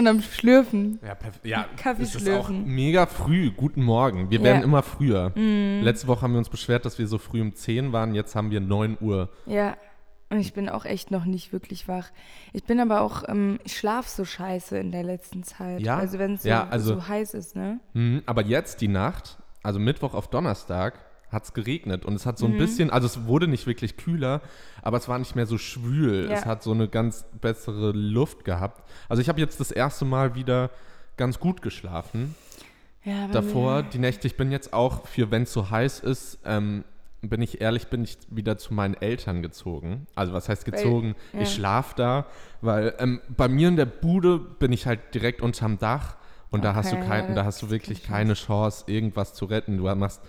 schon am Schlürfen. Ja, perfekt. Ja, Kaffee es ist auch schlürfen. mega früh. Guten Morgen. Wir Ja. werden immer früher. Mhm. Letzte Woche haben wir uns beschwert, dass wir so früh um 10 waren. Jetzt haben wir 9 Uhr. Ja. Und ich bin auch echt noch nicht wirklich wach. Ich bin aber auch, ähm, ich schlaf so scheiße in der letzten Zeit. Ja? Also wenn es so, Ja, also- so heiß ist, ne? Mhm, aber jetzt die Nacht, also Mittwoch auf Donnerstag, hat es geregnet. Und es hat so Mhm. ein bisschen, also es wurde nicht wirklich kühler, aber es war nicht mehr so schwül. Ja. Es hat so eine ganz bessere Luft gehabt. Also ich habe jetzt das erste Mal wieder ganz gut geschlafen. Ja, davor, die Nächte, ich bin jetzt auch für, wenn es so heiß ist, ähm, bin ich ehrlich, bin ich wieder zu meinen Eltern gezogen. Also was heißt gezogen? ja. Ich schlaf da, weil ähm, bei mir in der Bude bin ich halt direkt unterm Dach und da hast du Okay, kein, ja, da hast du wirklich keine Chance, irgendwas zu retten. Du machst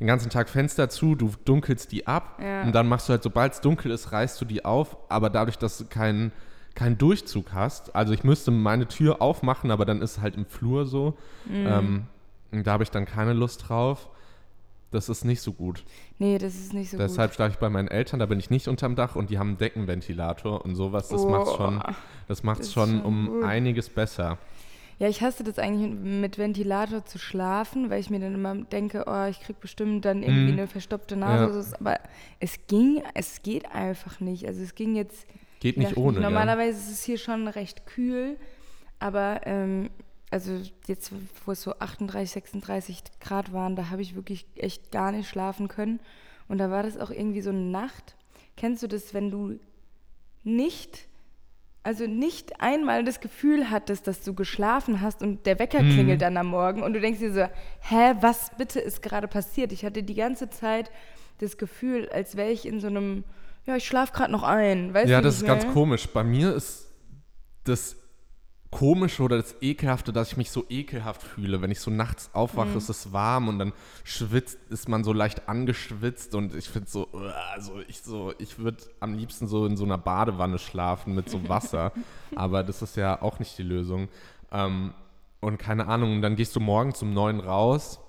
den ganzen Tag Fenster zu, du dunkelst die ab Ja. und dann machst du halt, sobald es dunkel ist, reißt du die auf, aber dadurch, dass du keinen keinen Durchzug hast, also ich müsste meine Tür aufmachen, aber dann ist es halt im Flur so. Mhm. Ähm, und da habe ich dann keine Lust drauf. Das ist nicht so gut. Nee, das ist nicht so Deshalb schlafe ich bei meinen Eltern, da bin ich nicht unterm Dach und die haben einen Deckenventilator und sowas. Das Oh, macht's schon, das macht's das schon schon um gut. einiges besser. Ja, ich hasse das eigentlich mit Ventilator zu schlafen, weil ich mir dann immer denke, oh, ich krieg bestimmt dann irgendwie Mhm. eine verstopfte Nase. Ja. Aber es ging, es geht einfach nicht. Also es ging jetzt Geht nicht Ja, ohne. Ja. Normalerweise ist es hier schon recht kühl, aber ähm, also jetzt, wo es so 38, 36 Grad waren, da habe ich wirklich echt gar nicht schlafen können. Und da war das auch irgendwie so eine Nacht. Kennst du das, wenn du nicht, also nicht einmal das Gefühl hattest, dass du geschlafen hast und der Wecker Mhm. klingelt dann am Morgen und du denkst dir so, hä, was bitte ist gerade passiert? Ich hatte die ganze Zeit das Gefühl, als wäre ich in so einem, ja, ich schlafe gerade noch ein. Weißt Ja, das ist ganz komisch. Bei mir ist das Komische oder das Ekelhafte, dass ich mich so ekelhaft fühle. Wenn ich so nachts aufwache, Mhm. ist es warm und dann schwitzt, ist man so leicht angeschwitzt und ich finde so, also ich so, ich würde am liebsten so in so einer Badewanne schlafen mit so Wasser. Aber das ist ja auch nicht die Lösung. Ähm, und keine Ahnung, und dann gehst du morgen zum Neuen raus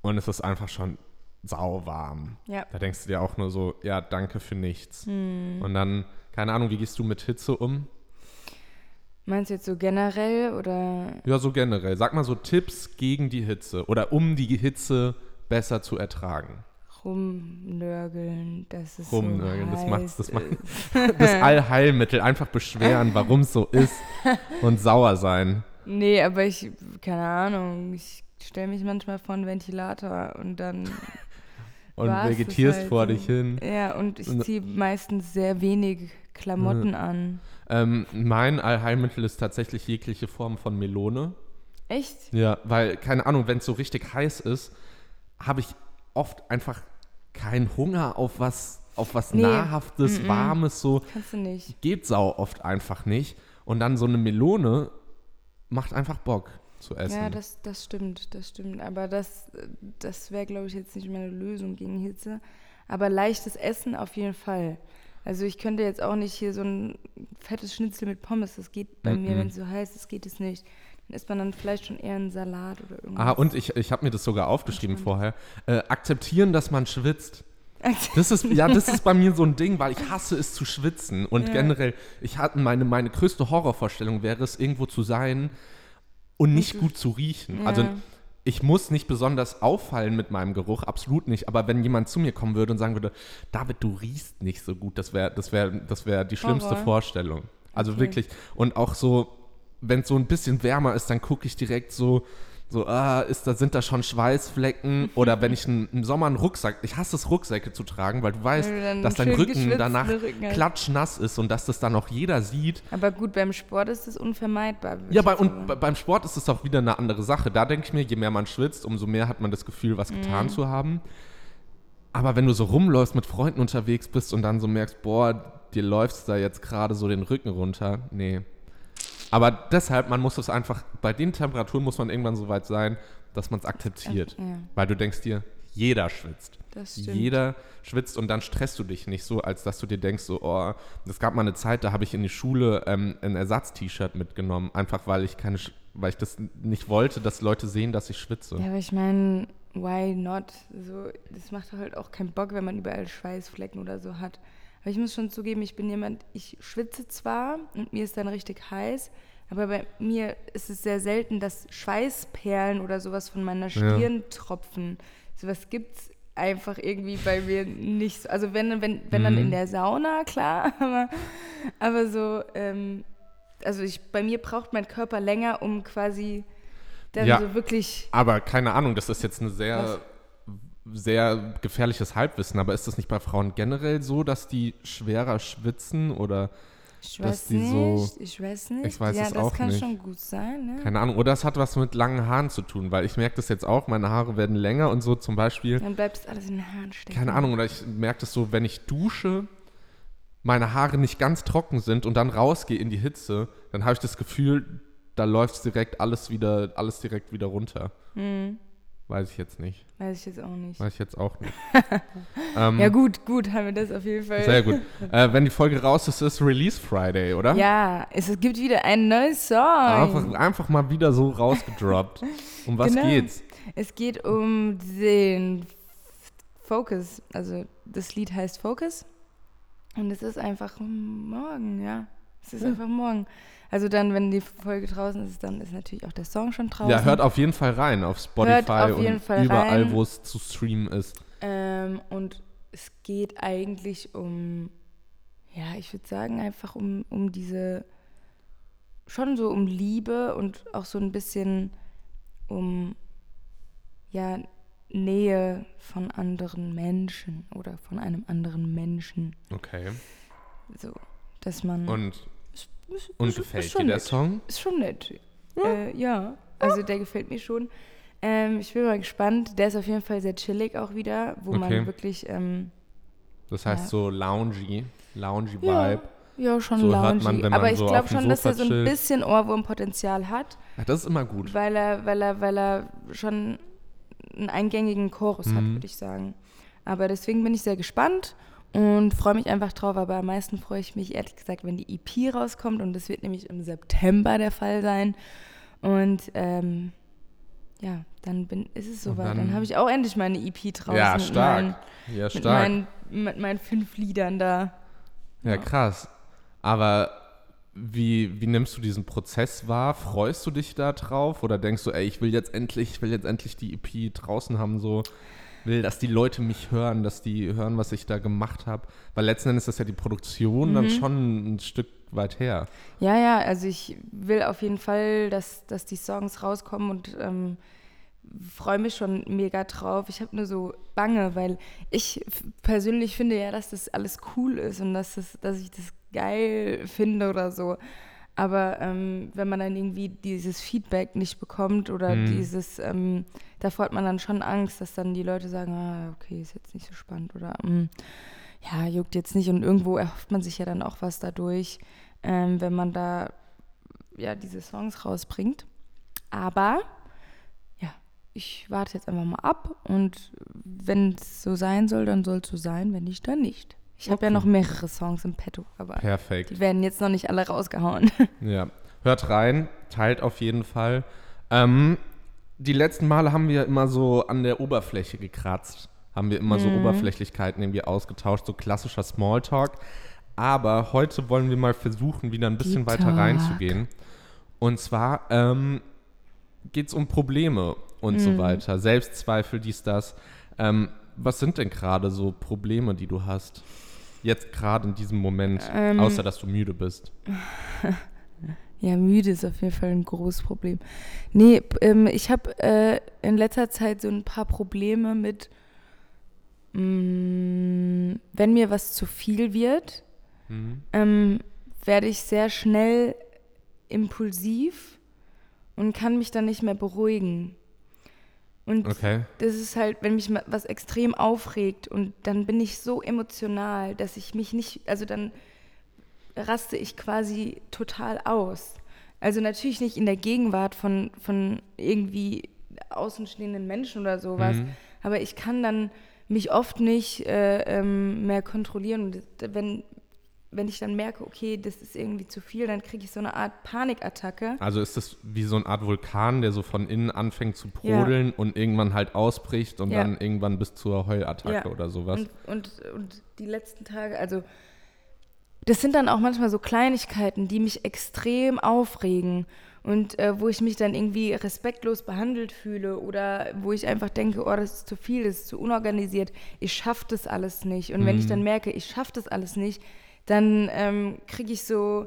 und es ist einfach schon sauwarm. Ja. Da denkst du dir auch nur so, ja, danke für nichts. Hm. Und dann, keine Ahnung, wie gehst du mit Hitze um? Meinst du jetzt so generell oder? Ja, so generell. Sag mal so Tipps gegen die Hitze oder um die Hitze besser zu ertragen. Rumnörgeln, dass es Rumnörgeln, so das macht's- das macht- ist. Das Allheilmittel, einfach beschweren, warum es so ist und sauer sein. Nee, aber ich, keine Ahnung, ich stelle mich manchmal vor einen Ventilator und dann Und das vegetierst halt vor dich hin. Ja, und ich ziehe meistens sehr wenig Klamotten an. Ähm, mein Allheilmittel ist tatsächlich jegliche Form von Melone. Echt? Ja, weil, keine Ahnung, wenn es so richtig heiß ist, habe ich oft einfach keinen Hunger auf was, auf was Nee. Nahrhaftes, Mm-mm. Warmes, so. Kannst du nicht. Geht sau oft einfach nicht. Und dann so eine Melone macht einfach Bock zu essen. Ja, das, das stimmt, das stimmt. Aber das, das wäre, glaube ich, jetzt nicht meine Lösung gegen Hitze. Aber leichtes Essen auf jeden Fall. Also ich könnte jetzt auch nicht hier so ein fettes Schnitzel mit Pommes, das geht bei mir, Mhm. wenn es so heiß ist, geht es nicht. Dann isst man dann vielleicht schon eher einen Salat oder irgendwas. ah, und ich, ich habe mir das sogar aufgeschrieben vorher. Äh, akzeptieren, dass man schwitzt. Das ist, ja, das ist bei mir so ein Ding, weil ich hasse es zu schwitzen. Und Ja. generell, ich hatte meine, meine größte Horrorvorstellung wäre es, irgendwo zu sein und nicht gut zu riechen. Ja. Also ich muss nicht besonders auffallen mit meinem Geruch, absolut nicht. Aber wenn jemand zu mir kommen würde und sagen würde, David, du riechst nicht so gut, das wäre das wär, das wär die schlimmste Horror. Vorstellung. Also Okay. wirklich. Und auch so, wenn es so ein bisschen wärmer ist, dann gucke ich direkt so, so, ah, ist da, sind da schon Schweißflecken? Oder wenn ich n- im Sommer einen Rucksack, ich hasse es, Rucksäcke zu tragen, weil du weißt, Weil du dass dein Rücken danach Rücken klatschnass ist und dass das dann auch jeder sieht. Aber gut, beim Sport ist es unvermeidbar. Ja, bei, und beim Sport ist es auch wieder eine andere Sache. Da denke ich mir, je mehr man schwitzt, umso mehr hat man das Gefühl, was Mhm. getan zu haben. Aber wenn du so rumläufst, mit Freunden unterwegs bist und dann so merkst, boah, dir läufst da jetzt gerade so den Rücken runter, nee. Aber deshalb, man muss es einfach, bei den Temperaturen muss man irgendwann so weit sein, dass man es akzeptiert. Ja, Weil du denkst dir, jeder schwitzt. das stimmt. Jeder schwitzt und dann stresst du dich nicht so, als dass du dir denkst, so, oh, es gab mal eine Zeit, da habe ich in die Schule ähm, ein Ersatz-T-Shirt mitgenommen, einfach weil ich keine, weil ich das nicht wollte, dass Leute sehen, dass ich schwitze. Ja, aber ich meine, why not? So, das macht halt auch keinen Bock, wenn man überall Schweißflecken oder so hat. Aber ich muss schon zugeben, ich bin jemand, ich schwitze zwar und mir ist dann richtig heiß, aber bei mir ist es sehr selten, dass Schweißperlen oder sowas von meiner Stirn tropfen. Sowas gibt es einfach irgendwie bei mir nicht so. Also wenn, wenn, wenn dann in Mhm. der Sauna, klar, aber, aber so, ähm, also ich, bei mir braucht mein Körper länger, um quasi dann Ja. so wirklich. Aber keine Ahnung, das ist jetzt ein sehr, sehr gefährliches Halbwissen. Aber ist das nicht bei Frauen generell so, dass die schwerer schwitzen oder Ich dass weiß die nicht, so- ich weiß nicht. Ich weiß ja, es das auch kann nicht. schon gut sein, ne? keine Ahnung? Oder es hat was mit langen Haaren zu tun, weil ich merke das jetzt auch, meine Haare werden länger und so zum Beispiel. Dann bleibt es alles in den Haaren stecken. Keine Ahnung, oder ich merke das so, wenn ich dusche, meine Haare nicht ganz trocken sind und dann rausgehe in die Hitze, dann habe ich das Gefühl, da läuft direkt alles wieder, alles direkt wieder runter. Hm, Weiß ich jetzt nicht. weiß ich jetzt auch nicht. Weiß ich jetzt auch nicht. ähm, Ja, gut, gut, haben wir das auf jeden Fall. Sehr gut. Äh, wenn die Folge raus ist, ist Release Friday, oder? Ja, es, gibt wieder einen neuen Song. Einfach, einfach mal wieder so rausgedroppt. Um was Genau. geht's? Es geht um den Focus. Also das Lied heißt Focus. Und es ist einfach morgen, ja. Es ist Ja. einfach morgen. Also dann, wenn die Folge draußen ist, dann ist natürlich auch der Song schon draußen. Ja, hört auf jeden Fall rein auf Spotify auf und Fall überall, wo es zu streamen ist. Ähm, und es geht eigentlich um, ja, ich würde sagen, einfach um, um diese, schon so um Liebe und auch so ein bisschen um, ja, Nähe von anderen Menschen oder von einem anderen Menschen. Okay. So, dass man. Und, und ist- gefällt ist dir schon der nett. Song? Ist schon nett. Ja, äh, ja. also der gefällt mir schon. Ähm, ich bin mal gespannt. Der ist auf jeden Fall sehr chillig auch wieder, wo Okay. man wirklich, ähm, Das heißt Ja. so loungy, loungy Vibe. ja, schon So loungy. man, Aber ich so glaube schon, dass er so ein bisschen Ohrwurmpotenzial hat, Ja, das ist immer gut. weil er, weil er, weil er schon einen eingängigen Chorus hat, Mhm. würde ich sagen. Aber deswegen bin ich sehr gespannt und freue mich einfach drauf. Aber am meisten freue ich mich ehrlich gesagt, wenn die EP rauskommt und das wird nämlich im September der Fall sein. Und ähm, ja, dann bin, ist es soweit. Dann, dann- habe ich auch endlich meine EP draußen. Ja, mit stark. Meinen, Ja, mit, stark. meinen, mit meinen fünf Liedern da. Ja, krass. Aber wie, wie nimmst du diesen Prozess wahr? Freust du dich da drauf? Oder denkst du, ey, ich will jetzt endlich, ich will jetzt endlich die EP draußen haben, so will, dass die Leute mich hören, dass die hören, was ich da gemacht habe? Weil letzten Endes ist ja die Produktion dann Mhm. schon ein Stück weit her. Ja, ja, also ich will auf jeden Fall, dass, dass die Songs rauskommen und ähm, freue mich schon mega drauf. Ich habe nur so Bange, weil ich persönlich finde ja, dass das alles cool ist und dass, das, dass ich das geil finde oder so. Aber ähm, wenn man dann irgendwie dieses Feedback nicht bekommt oder Mhm. dieses, ähm, davor hat man dann schon Angst, dass dann die Leute sagen, ah, okay, ist jetzt nicht so spannend oder mm, ja, juckt jetzt nicht. Und irgendwo erhofft man sich ja dann auch was dadurch, ähm, wenn man da ja diese Songs rausbringt. Aber ja, ich warte jetzt einfach mal ab und wenn es so sein soll, dann soll es so sein, wenn nicht, dann nicht. Ich habe ja Okay. noch mehrere Songs im Petto, aber Perfekt. die werden jetzt noch nicht alle rausgehauen. Ja, hört rein, teilt auf jeden Fall. Ähm, die letzten Male haben wir immer so an der Oberfläche gekratzt, haben wir immer so Mhm. Oberflächlichkeiten irgendwie ausgetauscht, so klassischer Smalltalk. Aber heute wollen wir mal versuchen, wieder ein bisschen Deep weiter Talk. reinzugehen. Und zwar ähm, geht es um Probleme und so Mhm. weiter, Selbstzweifel, dies, das. Ähm, was sind denn gerade so Probleme, die du hast? Jetzt gerade in diesem Moment, Ähm. außer dass du müde bist. Ja, müde ist auf jeden Fall ein großes Problem. Nee, ähm, ich habe äh, in letzter Zeit so ein paar Probleme mit, mh, wenn mir was zu viel wird, Mhm. ähm, werde ich sehr schnell impulsiv und kann mich dann nicht mehr beruhigen. Und Okay. das ist halt, wenn mich was extrem aufregt und dann bin ich so emotional, dass ich mich nicht, also dann raste ich quasi total aus. Also natürlich nicht in der Gegenwart von, von irgendwie außenstehenden Menschen oder sowas, Mhm. aber ich kann dann mich oft nicht äh, ähm, mehr kontrollieren. Und wenn, wenn ich dann merke, okay, das ist irgendwie zu viel, dann kriege ich so eine Art Panikattacke. Also ist das wie so eine Art Vulkan, der so von innen anfängt zu Ja. brodeln und irgendwann halt ausbricht und Ja. dann irgendwann bis zur Heulattacke Ja. oder sowas. Und, und, und die letzten Tage, also das sind dann auch manchmal so Kleinigkeiten, die mich extrem aufregen und äh, wo ich mich dann irgendwie respektlos behandelt fühle oder wo ich einfach denke, oh, das ist zu viel, das ist zu unorganisiert, ich schaffe das alles nicht. Und mhm. wenn ich dann mhm. merke, ich schaffe das alles nicht, dann ähm, kriege ich so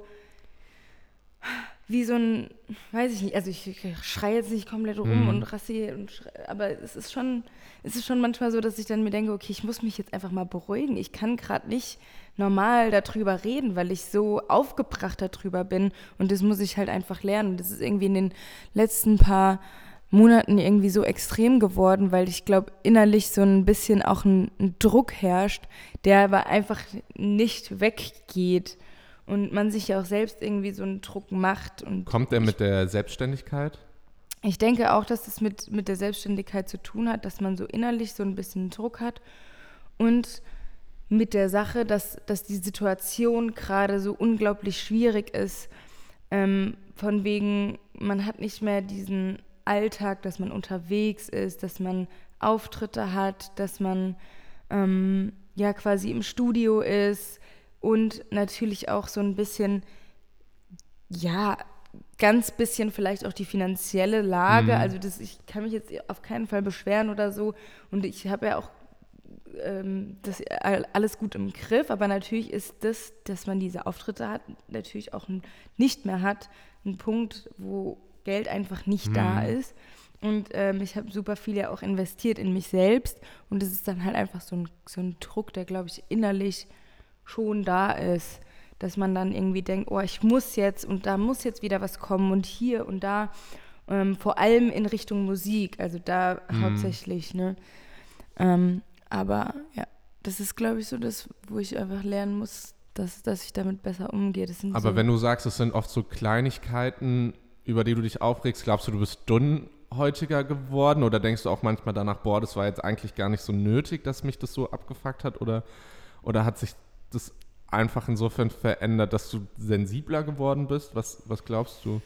wie so ein, weiß ich nicht, also ich, ich schreie jetzt nicht komplett rum mhm. und rassiere, und aber es ist schon, es ist schon manchmal so, dass ich dann mir denke, okay, ich muss mich jetzt einfach mal beruhigen. Ich kann gerade nicht normal darüber reden, weil ich so aufgebracht darüber bin und das muss ich halt einfach lernen. Das ist irgendwie in den letzten paar Monaten irgendwie so extrem geworden, weil ich glaube, innerlich so ein bisschen auch ein, ein Druck herrscht, der aber einfach nicht weggeht und man sich ja auch selbst irgendwie so einen Druck macht. Und Kommt der mit der Selbstständigkeit? Ich denke auch, dass das mit, mit der Selbstständigkeit zu tun hat, dass man so innerlich so ein bisschen Druck hat und mit der Sache, dass, dass die Situation gerade so unglaublich schwierig ist. Ähm, von wegen, man hat nicht mehr diesen Alltag, dass man unterwegs ist, dass man Auftritte hat, dass man ähm, ja quasi im Studio ist, und natürlich auch so ein bisschen, ja, ganz bisschen vielleicht auch die finanzielle Lage. Mhm. Also das, ich kann mich jetzt auf keinen Fall beschweren oder so. Und ich habe ja auch ähm, das alles gut im Griff, aber natürlich ist das, dass man diese Auftritte hat, natürlich auch nicht mehr hat, ein Punkt, wo Geld einfach nicht mhm. da ist. Und ähm, ich habe super viel ja auch investiert in mich selbst. Und es ist dann halt einfach so ein, so ein Druck, der, glaube ich, innerlich schon da ist. Dass man dann irgendwie denkt, oh, ich muss jetzt und da muss jetzt wieder was kommen und hier und da. Ähm, vor allem in Richtung Musik, also da mhm. hauptsächlich, ne? Ähm, aber ja, das ist, glaube ich, so das, wo ich einfach lernen muss, dass, dass ich damit besser umgehe. aber so wenn du sagst, es sind oft so Kleinigkeiten, über die du dich aufregst, glaubst du, du bist dünnhäutiger geworden oder denkst du auch manchmal danach, boah, das war jetzt eigentlich gar nicht so nötig, dass mich das so abgefuckt hat oder, oder hat sich das einfach insofern verändert, dass du sensibler geworden bist? Was, was glaubst du?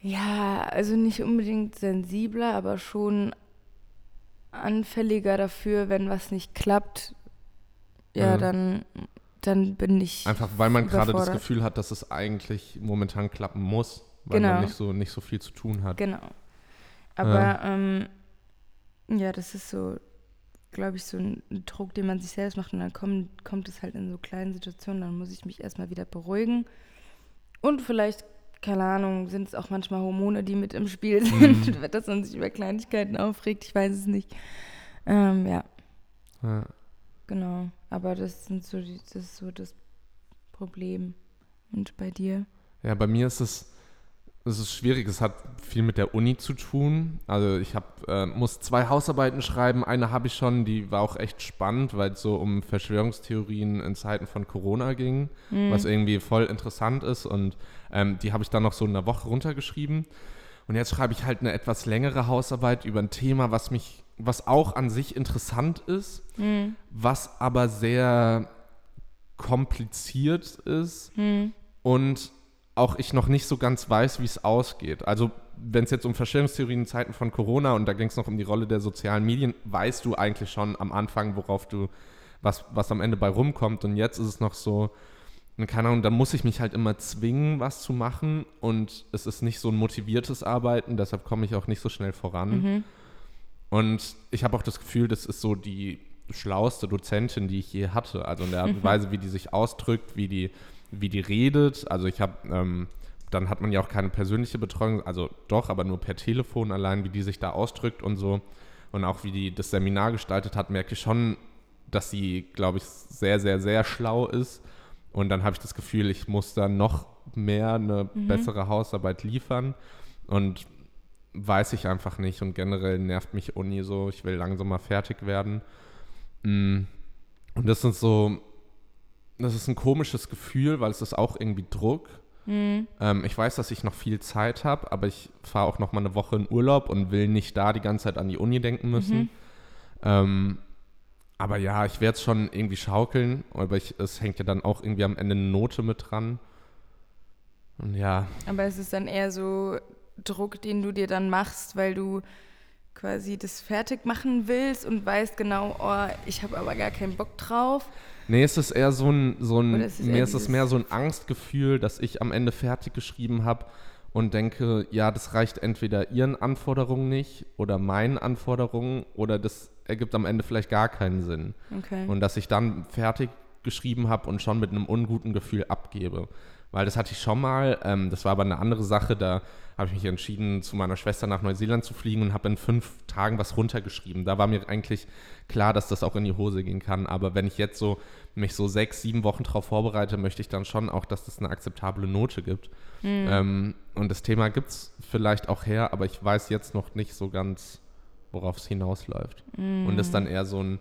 Ja, also nicht unbedingt sensibler, aber schon anfälliger dafür, wenn was nicht klappt. Ja, mhm. dann, dann bin ich. Einfach weil man gerade das Gefühl hat, dass es eigentlich momentan klappen muss, weil genau. man nicht so, nicht so viel zu tun hat. Genau. Aber ja, ähm, ja das ist so glaube ich, so ein Druck, den man sich selbst macht und dann kommt, kommt es halt in so kleinen Situationen, dann muss ich mich erstmal wieder beruhigen. Und vielleicht, keine Ahnung, sind es auch manchmal Hormone, die mit im Spiel mhm. sind, mhm. dass man sich über Kleinigkeiten aufregt, ich weiß es nicht. Ähm, ja. ja. Genau, aber das, sind so die, das ist so das Problem. Und bei dir? Ja, bei mir ist es es ist schwierig, es hat viel mit der Uni zu tun. Also ich hab, äh, muss zwei Hausarbeiten schreiben. Eine habe ich schon, die war auch echt spannend, weil es so um Verschwörungstheorien in Zeiten von Corona ging, mhm. was irgendwie voll interessant ist. Und ähm, die habe ich dann noch so in einer Woche runtergeschrieben. Und jetzt schreibe ich halt eine etwas längere Hausarbeit über ein Thema, was mich, was auch an sich interessant ist, mhm. was aber sehr kompliziert ist mhm. und auch ich noch nicht so ganz weiß, wie es ausgeht. Also wenn es jetzt um Verschwörungstheorien in Zeiten von Corona und da ging es noch um die Rolle der sozialen Medien, weißt du eigentlich schon am Anfang, worauf du, was, was am Ende bei rumkommt. Und jetzt ist es noch so, keine Ahnung, da muss ich mich halt immer zwingen, was zu machen. Und es ist nicht so ein motiviertes Arbeiten, deshalb komme ich auch nicht so schnell voran. Mhm. Und ich habe auch das Gefühl, das ist so die schlauste Dozentin, die ich je hatte. Also in der Art und Weise, wie die sich ausdrückt, wie die wie die redet. Also ich habe, ähm, dann hat man ja auch keine persönliche Betreuung, also doch, aber nur per Telefon allein, wie die sich da ausdrückt und so. Und auch wie die das Seminar gestaltet hat, merke ich schon, dass sie, glaube ich, sehr, sehr, sehr schlau ist. Und dann habe ich das Gefühl, ich muss da noch mehr eine mhm. bessere Hausarbeit liefern. Und weiß ich einfach nicht. Und generell nervt mich Uni so. Ich will langsam mal fertig werden. Mm. Und das sind so das ist ein komisches Gefühl, weil es ist auch irgendwie Druck. Mhm. Ähm, ich weiß, dass ich noch viel Zeit habe, aber ich fahre auch noch mal eine Woche in Urlaub und will nicht da die ganze Zeit an die Uni denken müssen. Mhm. Ähm, aber ja, ich werde es schon irgendwie schaukeln, aber ich, es hängt ja dann auch irgendwie am Ende eine Note mit dran. Und ja. Aber es ist dann eher so Druck, den du dir dann machst, weil du quasi das fertig machen willst und weißt genau, oh, ich habe aber gar keinen Bock drauf. Nee, es ist eher so ein, so ein ist es mir ist es mehr so ein Angstgefühl, dass ich am Ende fertig geschrieben habe und denke, ja, das reicht entweder ihren Anforderungen nicht oder meinen Anforderungen oder das ergibt am Ende vielleicht gar keinen Sinn. Okay. Und dass ich dann fertig geschrieben habe und schon mit einem unguten Gefühl abgebe. Weil das hatte ich schon mal, ähm, das war aber eine andere Sache, da habe ich mich entschieden, zu meiner Schwester nach Neuseeland zu fliegen und habe in fünf Tagen was runtergeschrieben. Da war mir eigentlich klar, dass das auch in die Hose gehen kann. Aber wenn ich jetzt so mich so sechs, sieben Wochen darauf vorbereite, möchte ich dann schon auch, dass das eine akzeptable Note gibt. Ähm, und das Thema gibt es vielleicht auch her, aber ich weiß jetzt noch nicht so ganz, worauf es hinausläuft. Und ist dann eher so ein,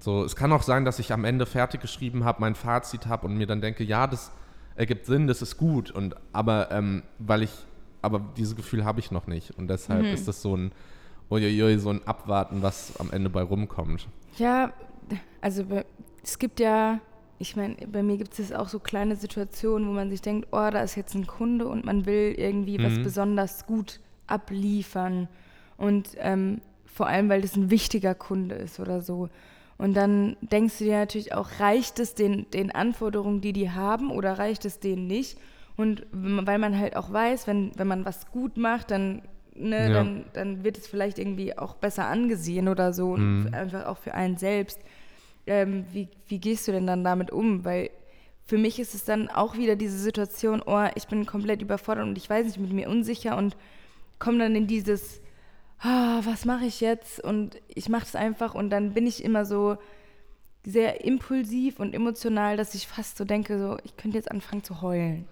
so, es kann auch sein, dass ich am Ende fertig geschrieben habe, mein Fazit habe und mir dann denke, ja, das ergibt Sinn, das ist gut. Und aber ähm, weil ich, aber dieses Gefühl habe ich noch nicht. Und deshalb ist das so ein, uiuiui, so ein Abwarten, was am Ende bei rumkommt. Ja, also es gibt ja, ich meine, bei mir gibt es auch so kleine Situationen, wo man sich denkt, oh, da ist jetzt ein Kunde und man will irgendwie was Mhm. besonders gut abliefern. Und ähm, vor allem, weil das ein wichtiger Kunde ist oder so. Und dann denkst du dir natürlich auch, reicht es den, den Anforderungen, die die haben, oder reicht es denen nicht? Und weil man halt auch weiß, wenn, wenn man was gut macht, dann, ne, Ja. dann, dann wird es vielleicht irgendwie auch besser angesehen oder so. Und einfach auch für einen selbst. Ähm, wie, wie gehst du denn dann damit um? Weil für mich ist es dann auch wieder diese Situation, oh, ich bin komplett überfordert und ich weiß nicht, mit mir unsicher und komme dann in dieses, ah, was mache ich jetzt? Und ich mache es einfach und dann bin ich immer so sehr impulsiv und emotional, dass ich fast so denke, so, ich könnte jetzt anfangen zu heulen.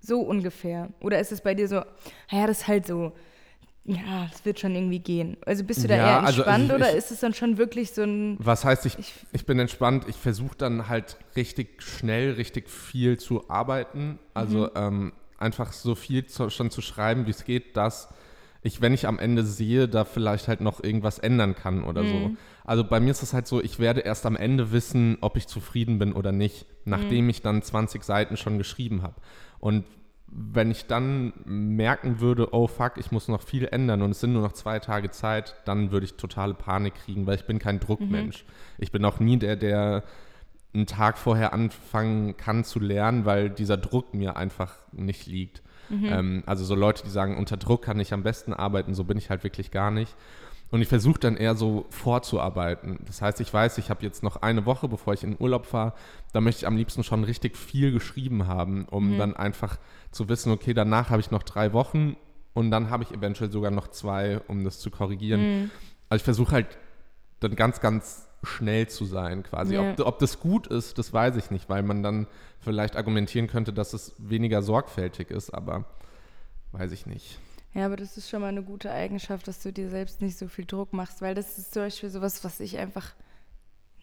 So ungefähr. Oder ist es bei dir so, naja, das ist halt so, ja, das wird schon irgendwie gehen. Also bist du da Ja, eher also entspannt ich- oder ich- ist es dann schon wirklich so ein, Was heißt, ich, Ich- ich bin entspannt, ich versuche dann halt richtig schnell, richtig viel zu arbeiten. Also ähm, einfach so viel zu, schon zu schreiben, wie es geht, dass ich, wenn ich am Ende sehe, da vielleicht halt noch irgendwas ändern kann oder so. Also bei mir ist es halt so, ich werde erst am Ende wissen, ob ich zufrieden bin oder nicht, nachdem ich dann 20 Seiten schon geschrieben habe. Und wenn ich dann merken würde, oh fuck, ich muss noch viel ändern und es sind nur noch zwei Tage Zeit, dann würde ich totale Panik kriegen, weil ich bin kein Druckmensch. Ich bin auch nie der, der einen Tag vorher anfangen kann zu lernen, weil dieser Druck mir einfach nicht liegt. Ähm, also so Leute, die sagen, unter Druck kann ich am besten arbeiten, so bin ich halt wirklich gar nicht. Und ich versuche dann eher so vorzuarbeiten. Das heißt, ich weiß, ich habe jetzt noch eine Woche, bevor ich in den Urlaub fahre. Da möchte ich am liebsten schon richtig viel geschrieben haben, um dann einfach zu wissen, okay, danach habe ich noch drei Wochen und dann habe ich eventuell sogar noch zwei, um das zu korrigieren. Also ich versuche halt dann ganz, ganz schnell zu sein quasi. Ja. Ob, ob das gut ist, das weiß ich nicht, weil man dann vielleicht argumentieren könnte, dass es weniger sorgfältig ist, aber weiß ich nicht. Ja, aber das ist schon mal eine gute Eigenschaft, dass du dir selbst nicht so viel Druck machst, weil das ist zum Beispiel sowas, was ich einfach,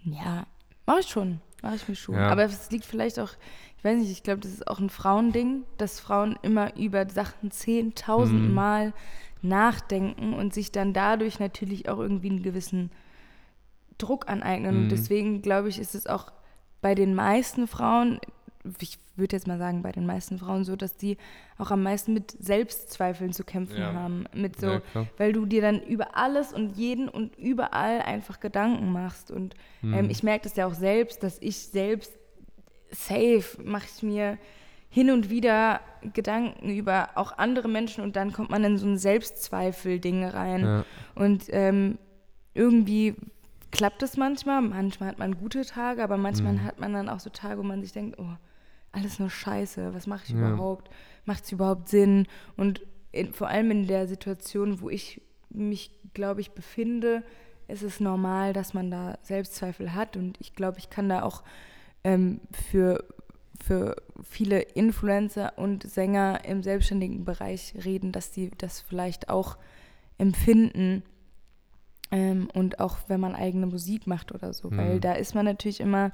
ja, mache ich schon, mache ich mir schon. Ja. Aber es liegt vielleicht auch, ich weiß nicht, ich glaube, das ist auch ein Frauending, dass Frauen immer über Sachen 10.000 Mhm. Nachdenken und sich dann dadurch natürlich auch irgendwie einen gewissen Druck aneignen. Mhm. Und deswegen glaube ich, ist es auch bei den meisten Frauen, ich würde jetzt mal sagen, bei den meisten Frauen so, dass die auch am meisten mit Selbstzweifeln zu kämpfen Ja. haben. Mit so, Ja, weil du dir dann über alles und jeden und überall einfach Gedanken machst. Und Mhm. ähm, ich merke das ja auch selbst, dass ich selbst safe mache ich mir hin und wieder Gedanken über auch andere Menschen und dann kommt man in so ein Selbstzweifel-Ding rein. Ja. Und ähm, irgendwie klappt es manchmal. Manchmal hat man gute Tage, aber manchmal Mhm. hat man dann auch so Tage, wo man sich denkt, oh, alles nur Scheiße, was mache ich Ja. überhaupt? Macht es überhaupt Sinn? Und in, vor allem in der Situation, wo ich mich, glaube ich, befinde, ist es normal, dass man da Selbstzweifel hat. Und ich glaube, ich kann da auch ähm, für, für viele Influencer und Sänger im selbstständigen Bereich reden, dass die das vielleicht auch empfinden. Ähm, und auch wenn man eigene Musik macht oder so, weil Mhm. da ist man natürlich immer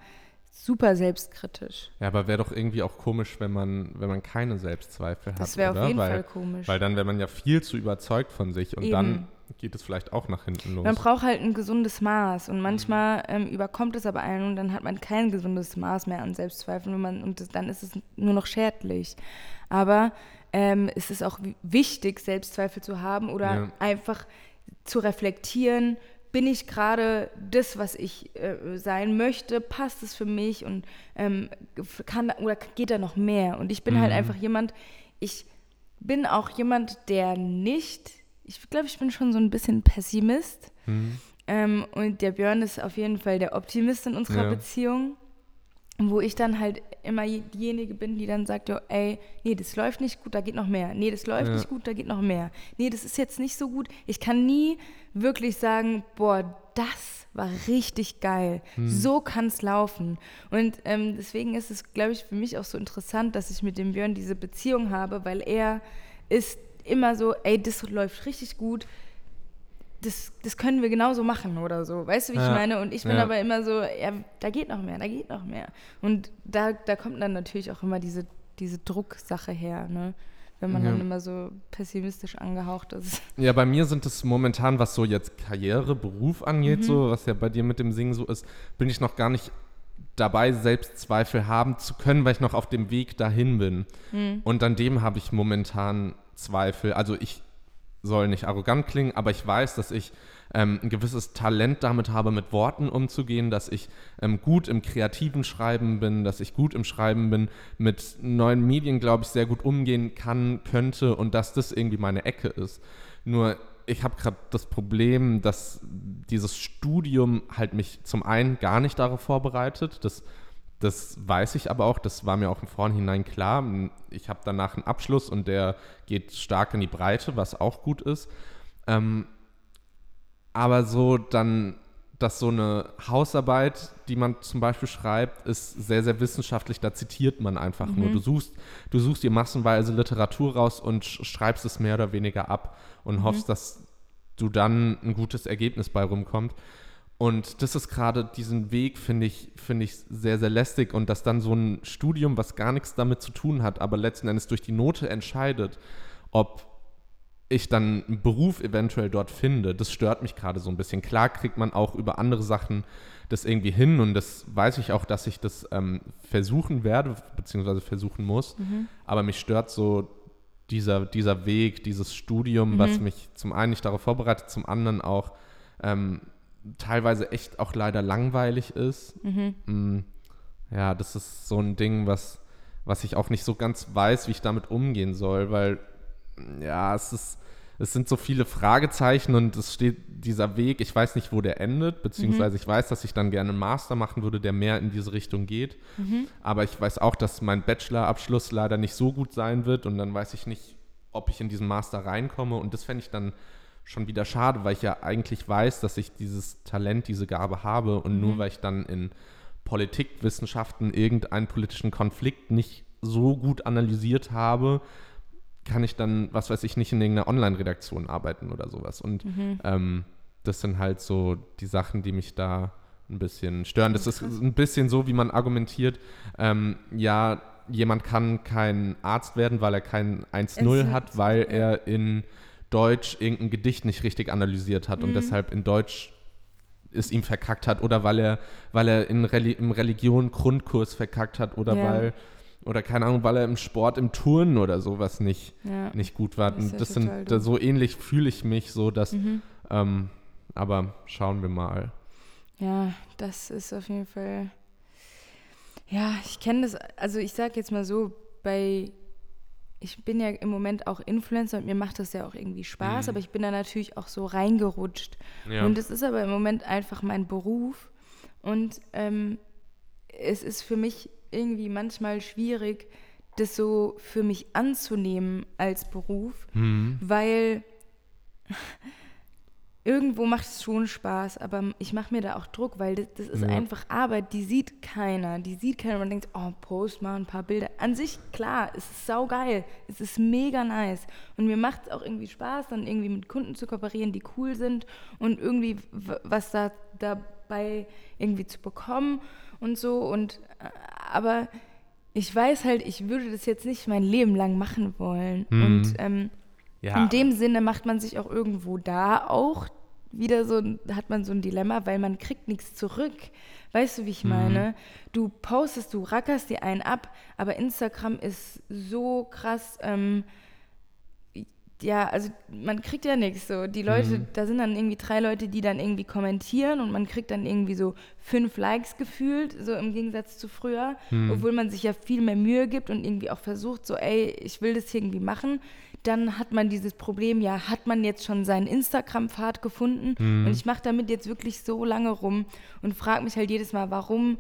super selbstkritisch. Ja, aber wäre doch irgendwie auch komisch, wenn man, wenn man keine Selbstzweifel hat. Das wäre auf jeden weil, Fall komisch. Weil dann wäre man ja viel zu überzeugt von sich und Eben. dann geht es vielleicht auch nach hinten los. Man braucht halt ein gesundes Maß Mhm. und manchmal ähm, überkommt es aber einen und dann hat man kein gesundes Maß mehr an Selbstzweifeln und, man, und das, dann ist es nur noch schädlich. Aber ähm, es ist auch wi- wichtig, Selbstzweifel zu haben oder Ja. einfach zu reflektieren, bin ich gerade das, was ich äh, sein möchte, passt es für mich und ähm, kann oder geht da noch mehr? Und ich bin halt Mhm. einfach jemand, ich bin auch jemand, der nicht, ich glaube, ich bin schon so ein bisschen Pessimist. Hm. Ähm, und der Björn ist auf jeden Fall der Optimist in unserer Ja. Beziehung. Wo ich dann halt immer je- diejenige bin, die dann sagt, jo, ey, nee, das läuft nicht gut, da geht noch mehr. Nee, das läuft Ja. nicht gut, da geht noch mehr. Nee, das ist jetzt nicht so gut. Ich kann nie wirklich sagen, boah, das war richtig geil. So kann es laufen. Und ähm, deswegen ist es, glaube ich, für mich auch so interessant, dass ich mit dem Björn diese Beziehung habe, weil er ist immer so, ey, das läuft richtig gut das, das können wir genauso machen oder so. Weißt du, wie ich Ja, meine? Und ich bin ja. aber immer so, ja, da geht noch mehr, da geht noch mehr. Und da, da kommt dann natürlich auch immer diese, diese Drucksache her, ne? Wenn man Ja. dann immer so pessimistisch angehaucht ist. Ja, bei mir sind es momentan, was so jetzt Karriere, Beruf Mhm. angeht, so, was ja bei dir mit dem Singen so ist, bin ich noch gar nicht dabei, Selbstzweifel haben zu können, weil ich noch auf dem Weg dahin bin. Mhm. Und an dem habe ich momentan Zweifel. Also ich soll nicht arrogant klingen, aber ich weiß, dass ich ähm, ein gewisses Talent damit habe, mit Worten umzugehen, dass ich ähm, gut im kreativen Schreiben bin, dass ich gut im Schreiben bin, mit neuen Medien, glaube ich, sehr gut umgehen kann, könnte und dass das irgendwie meine Ecke ist. Nur ich habe gerade das Problem, dass dieses Studium halt mich zum einen gar nicht darauf vorbereitet. Das, das weiß ich aber auch, das war mir auch im Vorhinein klar. Ich habe danach einen Abschluss und der geht stark in die Breite, was auch gut ist. Ähm, aber so dann, dass so eine Hausarbeit, die man zum Beispiel schreibt, ist sehr, sehr wissenschaftlich, da zitiert man einfach nur. Du suchst, du suchst dir massenweise Literatur raus und sch schreibst es mehr oder weniger ab und hoffst, dass du dann ein gutes Ergebnis bei rumkommt. Und das ist gerade diesen Weg, finde ich, finde ich sehr, sehr lästig. Und dass dann so ein Studium, was gar nichts damit zu tun hat, aber letzten Endes durch die Note entscheidet, ob ich dann einen Beruf eventuell dort finde, das stört mich gerade so ein bisschen. Klar kriegt man auch über andere Sachen das irgendwie hin und das weiß ich auch, dass ich das ähm, versuchen werde, beziehungsweise versuchen muss. Aber mich stört so dieser, dieser Weg, dieses Studium, was mich zum einen nicht darauf vorbereitet, zum anderen auch ähm, teilweise echt auch leider langweilig ist. Mm, Ja, das ist so ein Ding, was, was ich auch nicht so ganz weiß, wie ich damit umgehen soll, weil ja, es ist, es sind so viele Fragezeichen und es steht dieser Weg, ich weiß nicht, wo der endet, beziehungsweise ich weiß, dass ich dann gerne einen Master machen würde, der mehr in diese Richtung geht. Aber ich weiß auch, dass mein Bachelorabschluss leider nicht so gut sein wird und dann weiß ich nicht, ob ich in diesen Master reinkomme und das fände ich dann schon wieder schade, weil ich ja eigentlich weiß, dass ich dieses Talent, diese Gabe habe und nur weil ich dann in Politikwissenschaften irgendeinen politischen Konflikt nicht so gut analysiert habe, kann ich dann, was weiß ich, nicht in irgendeiner Online-Redaktion arbeiten oder sowas. Und ähm, das sind halt so die Sachen, die mich da ein bisschen stören. Das ist ein bisschen so, wie man argumentiert, ähm, ja, jemand kann kein Arzt werden, weil er kein 1-0 Es- hat, weil er in Deutsch irgendein Gedicht nicht richtig analysiert hat und deshalb in Deutsch es ihm verkackt hat oder weil er, weil er in Reli im Religion Grundkurs verkackt hat oder Ja. weil, oder keine Ahnung, weil er im Sport, im Turnen oder sowas nicht, Ja. nicht gut war. Das ja das sind, doof. so ähnlich fühle ich mich so, dass, Mhm. ähm, aber schauen wir mal. Ja, das ist auf jeden Fall. Ja, ich kenne das. Also, ich sage jetzt mal so: bei. Ich bin ja im Moment auch Influencer und mir macht das ja auch irgendwie Spaß, Mhm. aber ich bin da natürlich auch so reingerutscht. Ja. Und es ist aber im Moment einfach mein Beruf. Und ähm, es ist für mich irgendwie manchmal schwierig, das so für mich anzunehmen als Beruf, Mhm. weil irgendwo macht es schon Spaß, aber ich mache mir da auch Druck, weil das, das ist Ja. einfach Arbeit, die sieht keiner. Die sieht keiner. Man denkt, oh, post mal ein paar Bilder. An sich, klar, es ist saugeil. Es ist mega nice. Und mir macht es auch irgendwie Spaß, dann irgendwie mit Kunden zu kooperieren, die cool sind und irgendwie was da dabei irgendwie zu bekommen und so. Und äh, aber ich weiß halt, ich würde das jetzt nicht mein Leben lang machen wollen. Mhm. Und ähm, ja. in dem Sinne macht man sich auch irgendwo da auch wieder so, ein- hat man so ein Dilemma, weil man kriegt nichts zurück. Weißt du, wie ich Mhm. meine? Du postest, du rackerst dir einen ab, aber Instagram ist so krass, ähm, ja, also man kriegt ja nichts so. Die Leute, Mhm. da sind dann irgendwie drei Leute, die dann irgendwie kommentieren und man kriegt dann irgendwie so fünf Likes gefühlt, so im Gegensatz zu früher, Mhm. obwohl man sich ja viel mehr Mühe gibt und irgendwie auch versucht, so, ey, ich will das irgendwie machen. Dann hat man dieses Problem, ja, hat man jetzt schon seinen Instagram-Pfad gefunden? Mhm. Und ich mache damit jetzt wirklich so lange rum und frage mich halt jedes Mal, warum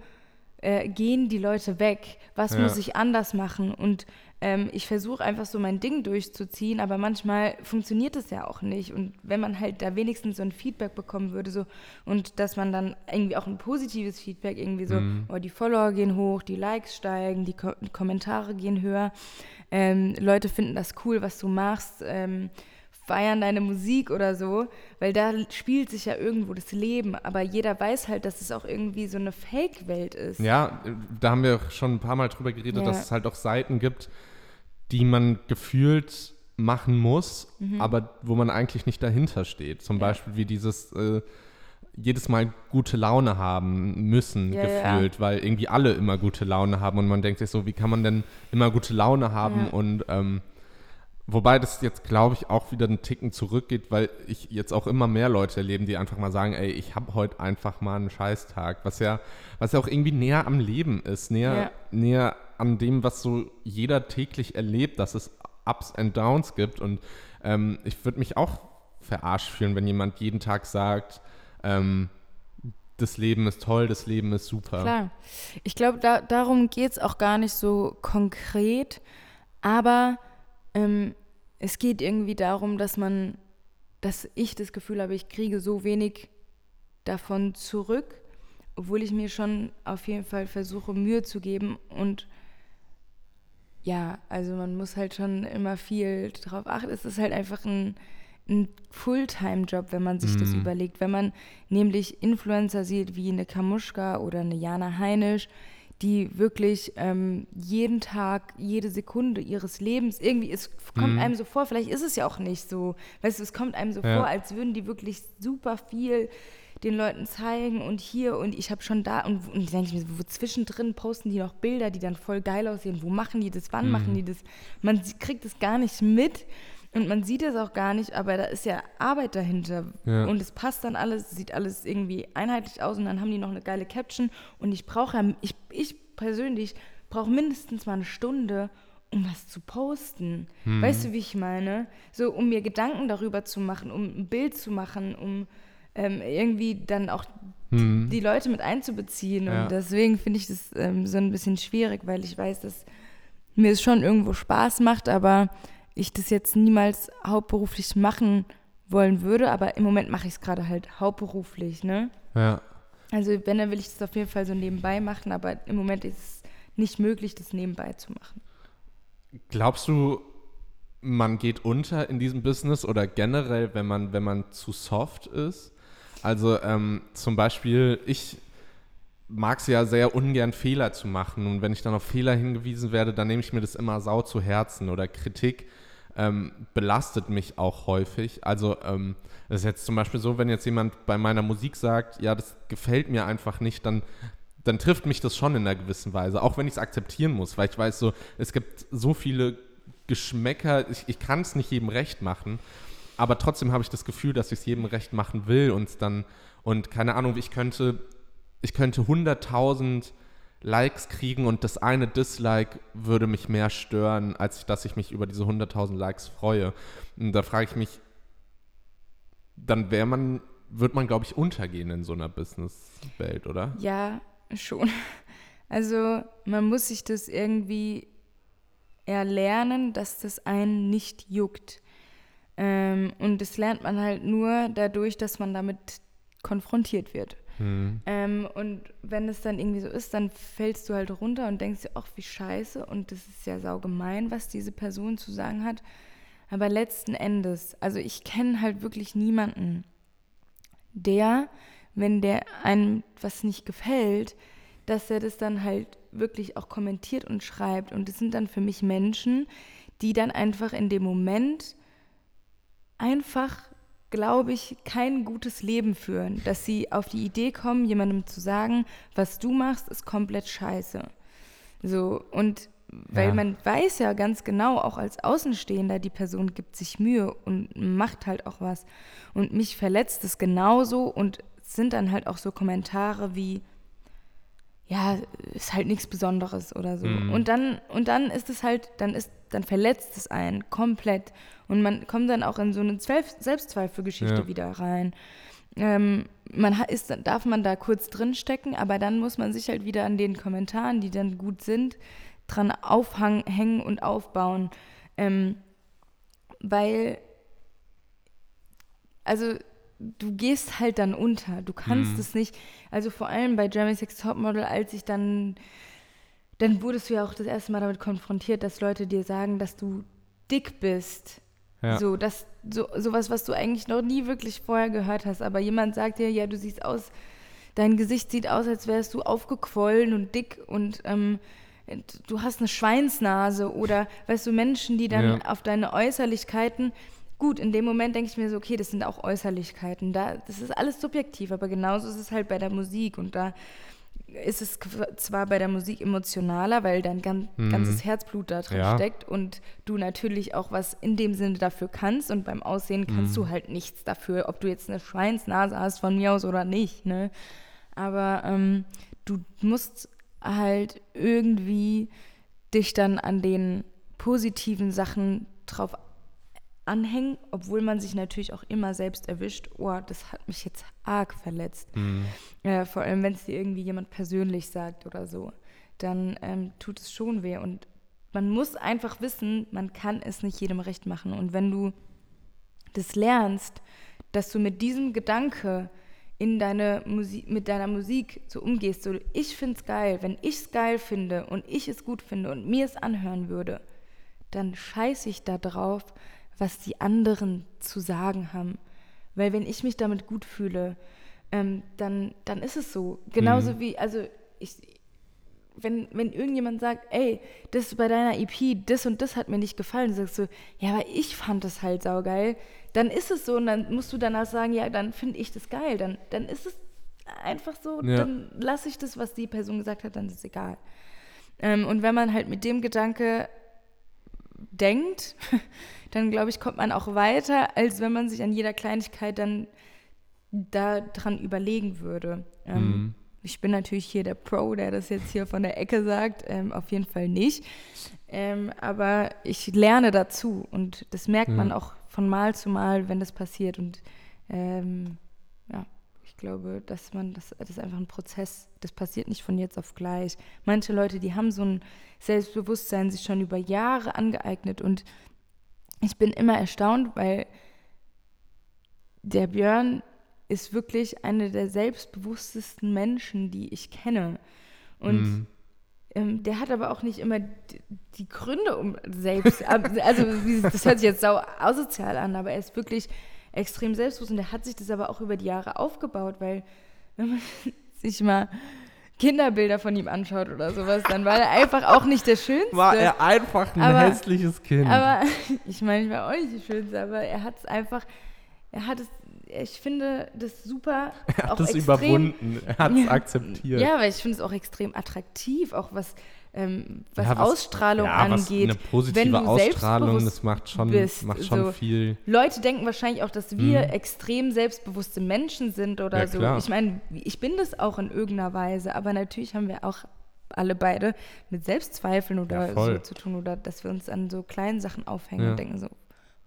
äh, gehen die Leute weg? Was Ja. muss ich anders machen? Und ähm, ich versuche einfach so mein Ding durchzuziehen, aber manchmal funktioniert es ja auch nicht. Und wenn man halt da wenigstens so ein Feedback bekommen würde, so und dass man dann irgendwie auch ein positives Feedback irgendwie so, Mhm. oh, die Follower gehen hoch, die Likes steigen, die, Ko die Kommentare gehen höher, ähm, Leute finden das cool, was du machst. Ähm, feiern deine Musik oder so, weil da spielt sich ja irgendwo das Leben, aber jeder weiß halt, dass es auch irgendwie so eine Fake-Welt ist. Ja, äh, da haben wir schon ein paar Mal drüber geredet, Ja. dass es halt auch Seiten gibt, die man gefühlt machen muss, aber wo man eigentlich nicht dahinter steht. Zum Mhm. Ja. Beispiel wie dieses äh, jedes Mal gute Laune haben müssen, Ja, ja, gefühlt, weil irgendwie alle immer gute Laune haben und man denkt sich so, wie kann man denn immer gute Laune haben Ja. und ähm, Wobei das jetzt, glaube ich, auch wieder einen Ticken zurückgeht, weil ich jetzt auch immer mehr Leute erleben, die einfach mal sagen, ey, ich habe heute einfach mal einen Scheißtag, was ja, was ja auch irgendwie näher am Leben ist, näher, Ja. näher an dem, was so jeder täglich erlebt, dass es Ups and Downs gibt. Und ähm, ich würde mich auch verarscht fühlen, wenn jemand jeden Tag sagt, ähm, das Leben ist toll, das Leben ist super. Klar. Ich glaube, da, darum geht es auch gar nicht so konkret, aber ähm, es geht irgendwie darum, dass man, dass ich das Gefühl habe, ich kriege so wenig davon zurück, obwohl ich mir schon auf jeden Fall versuche, Mühe zu geben und ja, also man muss halt schon immer viel drauf achten. Es ist halt einfach ein, ein Fulltime-Job, wenn man sich das Mhm. überlegt. Wenn man nämlich Influencer sieht wie eine Kamuschka oder eine Jana Heinisch, die wirklich ähm, jeden Tag, jede Sekunde ihres Lebens, irgendwie, es kommt Mhm. einem so vor, vielleicht ist es ja auch nicht so, weißt du, es kommt einem so Ja. vor, als würden die wirklich super viel den Leuten zeigen und hier und ich habe schon da und, und denke ich mir, wo zwischendrin posten die noch Bilder, die dann voll geil aussehen. Wo machen die das? Wann Mhm. machen die das? Man kriegt es gar nicht mit und man sieht es auch gar nicht, aber da ist ja Arbeit dahinter Ja. und es passt dann alles, sieht alles irgendwie einheitlich aus und dann haben die noch eine geile Caption und ich brauche ja, ich, ich persönlich brauche mindestens mal eine Stunde, um was zu posten. Mhm. Weißt du, wie ich meine? So, um mir Gedanken darüber zu machen, um ein Bild zu machen, um ähm, irgendwie dann auch Mhm. die Leute mit einzubeziehen. Ja. Und deswegen finde ich das ähm, so ein bisschen schwierig, weil ich weiß, dass mir es schon irgendwo Spaß macht, aber ich das jetzt niemals hauptberuflich machen wollen würde. Aber im Moment mache ich es gerade halt hauptberuflich, ne? Ja. Also wenn, dann will ich das auf jeden Fall so nebenbei machen, aber im Moment ist es nicht möglich, das nebenbei zu machen. Glaubst du, man geht unter in diesem Business oder generell, wenn man, wenn man zu soft ist? Also ähm, zum Beispiel, ich mag es ja sehr ungern, Fehler zu machen. Und wenn ich dann auf Fehler hingewiesen werde, dann nehme ich mir das immer sau zu Herzen. Oder Kritik ähm, belastet mich auch häufig. Also ähm, das ist jetzt zum Beispiel so, wenn jetzt jemand bei meiner Musik sagt, ja, das gefällt mir einfach nicht, dann dann trifft mich das schon in einer gewissen Weise, auch wenn ich es akzeptieren muss, weil ich weiß so, es gibt so viele Geschmäcker, ich, ich kann es nicht jedem recht machen, aber trotzdem habe ich das Gefühl, dass ich es jedem recht machen will und dann, und keine Ahnung, ich könnte, ich könnte 100.000 Likes kriegen und das eine Dislike würde mich mehr stören, als dass ich mich über diese 100.000 Likes freue. Und da frage ich mich, dann wäre man, wird man, glaube ich, untergehen in so einer Businesswelt, oder? Ja, schon. Also man muss sich das irgendwie erlernen, dass das einen nicht juckt. Ähm, und das lernt man halt nur dadurch, dass man damit konfrontiert wird. Hm. Ähm, und wenn es dann irgendwie so ist, dann fällst du halt runter und denkst dir, ach, wie scheiße. Und das ist ja saugemein, was diese Person zu sagen hat. Aber letzten Endes, also ich kenne halt wirklich niemanden, der, wenn der einem was nicht gefällt, dass er das dann halt wirklich auch kommentiert und schreibt. Und das sind dann für mich Menschen, die dann einfach in dem Moment einfach, glaube ich, kein gutes Leben führen. Dass sie auf die Idee kommen, jemandem zu sagen, was du machst, ist komplett scheiße. So, und weil Ja. man weiß ja ganz genau, auch als Außenstehender, die Person gibt sich Mühe und macht halt auch was. Und mich verletzt es genauso und es sind dann halt auch so Kommentare wie, ja, ist halt nichts Besonderes oder so. Mhm. Und dann, und dann ist es halt, dann ist, dann verletzt es einen komplett. Und man kommt dann auch in so eine Selbstzweifelgeschichte Ja. wieder rein. Ähm, man ist, darf man da kurz drinstecken, aber dann muss man sich halt wieder an den Kommentaren, die dann gut sind, dran aufhängen und aufbauen. Ähm, weil, also du gehst halt dann unter. Du kannst Mhm. es nicht, also vor allem bei Jeremy's Next Topmodel, als ich dann, dann wurdest du ja auch das erste Mal damit konfrontiert, dass Leute dir sagen, dass du dick bist. Ja. So, das, so, sowas, was du eigentlich noch nie wirklich vorher gehört hast. Aber jemand sagt dir, ja, du siehst aus, dein Gesicht sieht aus, als wärst du aufgequollen und dick und ähm, du hast eine Schweinsnase oder, weißt du, Menschen, die dann Ja. auf deine Äußerlichkeiten, gut, in dem Moment denke ich mir so, okay, das sind auch Äußerlichkeiten, da, das ist alles subjektiv, aber genauso ist es halt bei der Musik und da ist es zwar bei der Musik emotionaler, weil dein gan Mhm. ganzes Herzblut da drin Ja. steckt und du natürlich auch was in dem Sinne dafür kannst und beim Aussehen kannst Mhm. du halt nichts dafür, ob du jetzt eine Schweinsnase hast von mir aus oder nicht, ne? Aber ähm, du musst halt irgendwie dich dann an den positiven Sachen drauf anhängen, obwohl man sich natürlich auch immer selbst erwischt, oh, das hat mich jetzt arg verletzt. Mhm. Äh, vor allem, wenn es dir irgendwie jemand persönlich sagt oder so, dann ähm, tut es schon weh. Und man muss einfach wissen, man kann es nicht jedem recht machen. Und wenn du das lernst, dass du mit diesem Gedanke in deine Musik, mit deiner Musik so umgehst, so ich find's geil, wenn ich's geil finde und ich es gut finde und mir es anhören würde, dann scheiße ich da drauf, was die anderen zu sagen haben. Weil wenn ich mich damit gut fühle, ähm, dann, dann ist es so. Genauso Mhm. wie, also ich, wenn, wenn irgendjemand sagt, ey, das bei deiner EP, das und das hat mir nicht gefallen, sagst du, ja, aber ich fand das halt saugeil, dann ist es so und dann musst du danach sagen, ja, dann finde ich das geil, dann, dann ist es einfach so, Ja. dann lasse ich das, was die Person gesagt hat, dann ist es egal. Ähm, und wenn man halt mit dem Gedanke denkt, dann glaube ich, kommt man auch weiter, als wenn man sich an jeder Kleinigkeit dann daran überlegen würde. Ähm, Mhm. Ich bin natürlich hier der Pro, der das jetzt hier von der Ecke sagt, ähm, auf jeden Fall nicht. Ähm, aber ich lerne dazu und das merkt man Ja. auch von Mal zu Mal, wenn das passiert. Und ähm, ja, glaube, dass man das, das ist einfach ein Prozess. Das passiert nicht von jetzt auf gleich. Manche Leute, die haben so ein Selbstbewusstsein sich schon über Jahre angeeignet und ich bin immer erstaunt, weil der Björn ist wirklich einer der selbstbewusstesten Menschen, die ich kenne. Und Mhm. ähm, der hat aber auch nicht immer die, die Gründe, um selbst, also das hört sich jetzt sau asozial an, aber er ist wirklich extrem selbstbewusst und der hat sich das aber auch über die Jahre aufgebaut, weil wenn man sich mal Kinderbilder von ihm anschaut oder sowas, dann war er einfach auch nicht der Schönste. War er einfach ein Aber- hässliches Kind. Aber ich meine, ich war auch nicht die Schönste, aber er hat es einfach, er hat es, ich finde das super. er hat auch es überwunden. Er hat es Ja. akzeptiert. Ja, weil ich finde es auch extrem attraktiv, auch was, ähm, was Ja, Ausstrahlung ja, was angeht. Eine positive wenn du Ausstrahlung, das macht schon, bist, macht schon so. viel. Leute denken wahrscheinlich auch, dass wir Mhm. extrem selbstbewusste Menschen sind oder so. klar. Ich meine, ich bin das auch in irgendeiner Weise, aber natürlich haben wir auch alle beide mit Selbstzweifeln oder so zu tun oder dass wir uns an so kleinen Sachen aufhängen und denken so,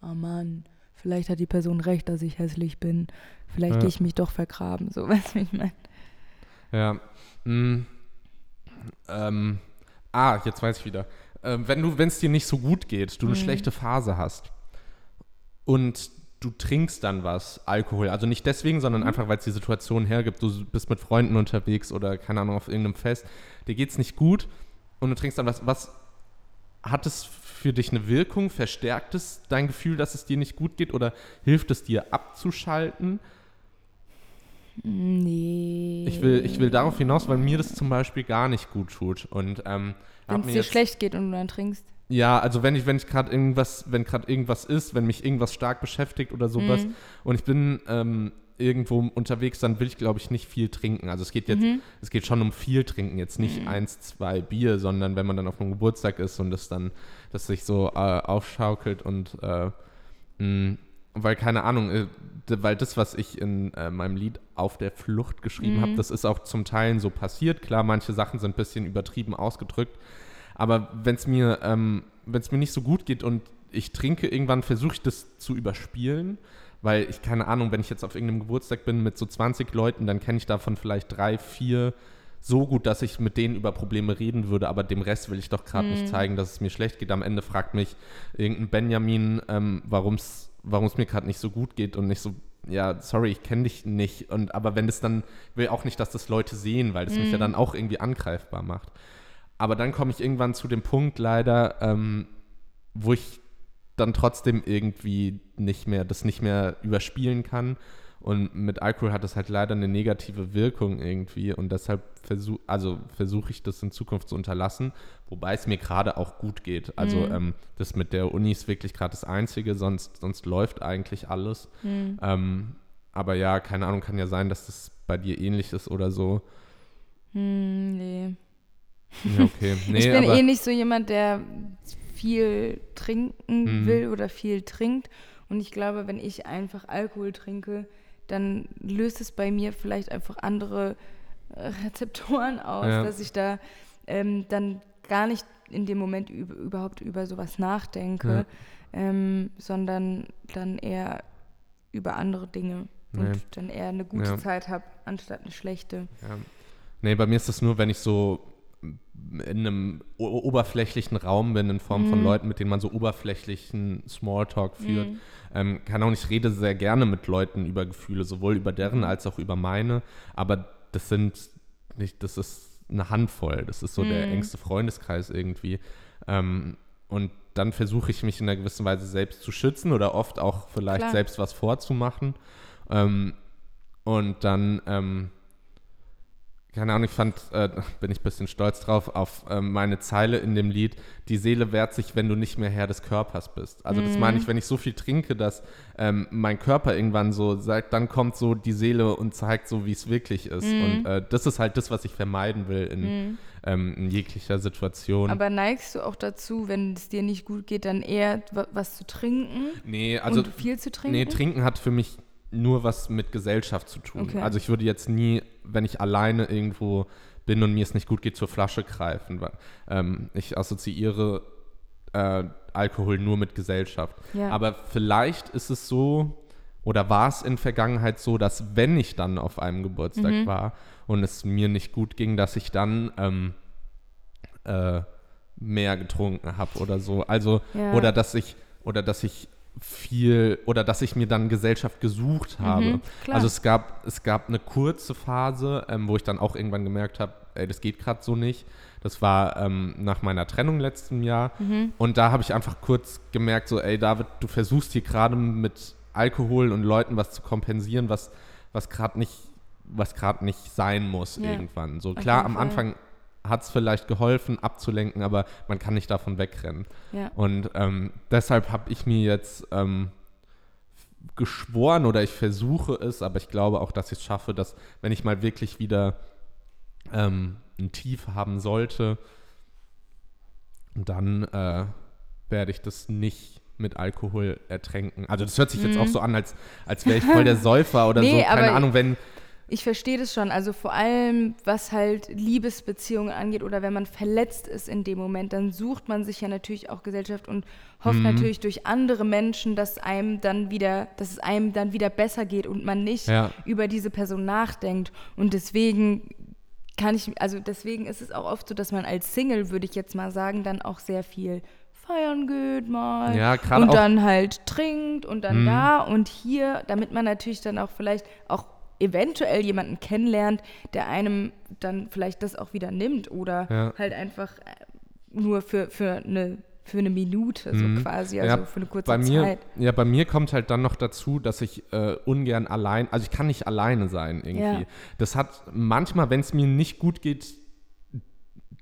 oh Mann, vielleicht hat die Person recht, dass ich hässlich bin. Vielleicht Ja. gehe ich mich doch vergraben. So, weißt du, wie ich meine? Ja. Mm. Ähm. Ah, jetzt weiß ich wieder. Ähm, wenn du, wenn es dir nicht so gut geht, du eine Mhm. schlechte Phase hast und du trinkst dann was, Alkohol, also nicht deswegen, sondern einfach, weil es die Situation hergibt, du bist mit Freunden unterwegs oder keine Ahnung, auf irgendeinem Fest, dir geht's nicht gut und du trinkst dann was, was hat es für dich eine Wirkung? Verstärkt es dein Gefühl, dass es dir nicht gut geht oder hilft es dir abzuschalten? Nee. Ich will, ich will darauf hinaus, weil mir das zum Beispiel gar nicht gut tut. Und ähm, Wenn es dir jetzt- schlecht geht und du dann trinkst. Ja, also wenn ich, wenn ich gerade irgendwas, wenn gerade irgendwas ist, wenn mich irgendwas stark beschäftigt oder sowas Mhm. und ich bin ähm, irgendwo unterwegs, dann will ich, glaube ich, nicht viel trinken. Also es geht jetzt, Mhm. es geht schon um viel trinken, jetzt nicht eins, zwei Bier, sondern wenn man dann auf einem Geburtstag ist und das dann, das sich so äh, aufschaukelt und äh, mh, weil, keine Ahnung, äh, weil das, was ich in äh, meinem Lied Auf der Flucht geschrieben habe, das ist auch zum Teil so passiert. Klar, manche Sachen sind ein bisschen übertrieben ausgedrückt, aber wenn es mir, ähm, wenn es mir nicht so gut geht und ich trinke, irgendwann versuche ich das zu überspielen, weil ich keine Ahnung, wenn ich jetzt auf irgendeinem Geburtstag bin mit so 20 Leuten, dann kenne ich davon vielleicht drei, vier so gut, dass ich mit denen über Probleme reden würde, aber dem Rest will ich doch gerade nicht zeigen, dass es mir schlecht geht. Am Ende fragt mich irgendein Benjamin, ähm, warum es mir gerade nicht so gut geht und nicht so, ja, sorry, ich kenne dich nicht. Und aber wenn das dann, will auch nicht, dass das Leute sehen, weil das mich ja dann auch irgendwie angreifbar macht. Aber dann komme ich irgendwann zu dem Punkt leider, ähm, wo ich dann trotzdem irgendwie nicht mehr, das nicht mehr überspielen kann. Und mit Alkohol hat das halt leider eine negative Wirkung irgendwie und deshalb versuche also versuche ich das in Zukunft zu unterlassen, wobei es mir gerade auch gut geht. Also ähm, das mit der Uni ist wirklich gerade das Einzige, sonst, sonst läuft eigentlich alles. Ähm, aber ja, keine Ahnung, kann ja sein, dass das bei dir ähnlich ist oder so. Hm, nee. Ja, okay. Nee, ich bin eh nicht so jemand, der viel trinken Mhm. will oder viel trinkt. Und ich glaube, wenn ich einfach Alkohol trinke, dann löst es bei mir vielleicht einfach andere äh, Rezeptoren aus, Ja. dass ich da ähm, dann gar nicht in dem Moment üb überhaupt über sowas nachdenke, ähm, sondern dann eher über andere Dinge und Nee. dann eher eine gute Ja. Zeit habe, anstatt eine schlechte. Ja. Nee, bei mir ist das nur, wenn ich so in einem oberflächlichen Raum bin, in Form von Leuten, mit denen man so oberflächlichen Smalltalk führt. Ähm, kann auch nicht, ich rede sehr gerne mit Leuten über Gefühle, sowohl über deren als auch über meine, aber das sind nicht, das ist eine Handvoll, das ist so der engste Freundeskreis irgendwie. Ähm, und dann versuche ich mich in einer gewissen Weise selbst zu schützen oder oft auch vielleicht Klar. selbst was vorzumachen. Ähm, und dann, ähm, keine Ahnung, ich fand, äh, bin ich ein bisschen stolz drauf, auf ähm, meine Zeile in dem Lied, die Seele wehrt sich, wenn du nicht mehr Herr des Körpers bist. Also das meine ich, wenn ich so viel trinke, dass ähm, mein Körper irgendwann so sagt, dann kommt so die Seele und zeigt so, wie es wirklich ist. Und äh, das ist halt das, was ich vermeiden will in, ähm, in jeglicher Situation. Aber neigst du auch dazu, wenn es dir nicht gut geht, dann eher wa- was zu trinken nee, also und viel zu trinken? Nee, trinken hat für mich nur was mit Gesellschaft zu tun. Okay. Also ich würde jetzt nie, wenn ich alleine irgendwo bin und mir es nicht gut geht, zur Flasche greifen. Weil, ähm, ich assoziiere äh, Alkohol nur mit Gesellschaft. Ja. Aber vielleicht ist es so, oder war es in Vergangenheit so, dass wenn ich dann auf einem Geburtstag Mhm. war und es mir nicht gut ging, dass ich dann ähm, äh, mehr getrunken habe oder so. Also, Ja. oder dass ich, oder dass ich viel, oder dass ich mir dann Gesellschaft gesucht habe. Mhm, also es gab, es gab eine kurze Phase, ähm, wo ich dann auch irgendwann gemerkt habe, ey, das geht gerade so nicht. Das war ähm, nach meiner Trennung letzten Jahr. Mhm. Und da habe ich einfach kurz gemerkt, so, ey, David, du versuchst hier gerade mit Alkohol und Leuten was zu kompensieren, was, was gerade nicht, was gerade nicht sein muss Ja, irgendwann. So klar, am Fall. Anfang hat es vielleicht geholfen, abzulenken, aber man kann nicht davon wegrennen. Ja. Und ähm, deshalb habe ich mir jetzt ähm, geschworen oder ich versuche es, aber ich glaube auch, dass ich es schaffe, dass wenn ich mal wirklich wieder ähm, ein Tief haben sollte, dann äh, werde ich das nicht mit Alkohol ertränken. Also das hört sich jetzt auch so an, als, als wäre ich voll der Säufer oder Mhm. Nee, so. Keine Ahnung, wenn, Ich verstehe das schon. Also vor allem, was halt Liebesbeziehungen angeht oder wenn man verletzt ist in dem Moment, dann sucht man sich ja natürlich auch Gesellschaft und hofft Mhm. natürlich durch andere Menschen, dass einem dann wieder, dass es einem dann wieder besser geht und man nicht Ja. über diese Person nachdenkt. Und deswegen kann ich, also deswegen ist es auch oft so, dass man als Single, würde ich jetzt mal sagen, dann auch sehr viel feiern geht mal Ja, und dann halt trinkt und dann Mhm. da und hier, damit man natürlich dann auch vielleicht auch eventuell jemanden kennenlernt, der einem dann vielleicht das auch wieder nimmt oder Ja. halt einfach äh, nur für, für, eine, für eine Minute so Mhm. quasi, also Ja, für eine kurze bei mir, Zeit. Ja, bei mir kommt halt dann noch dazu, dass ich äh, ungern allein, also ich kann nicht alleine sein irgendwie. Ja. Das hat manchmal, wenn es mir nicht gut geht,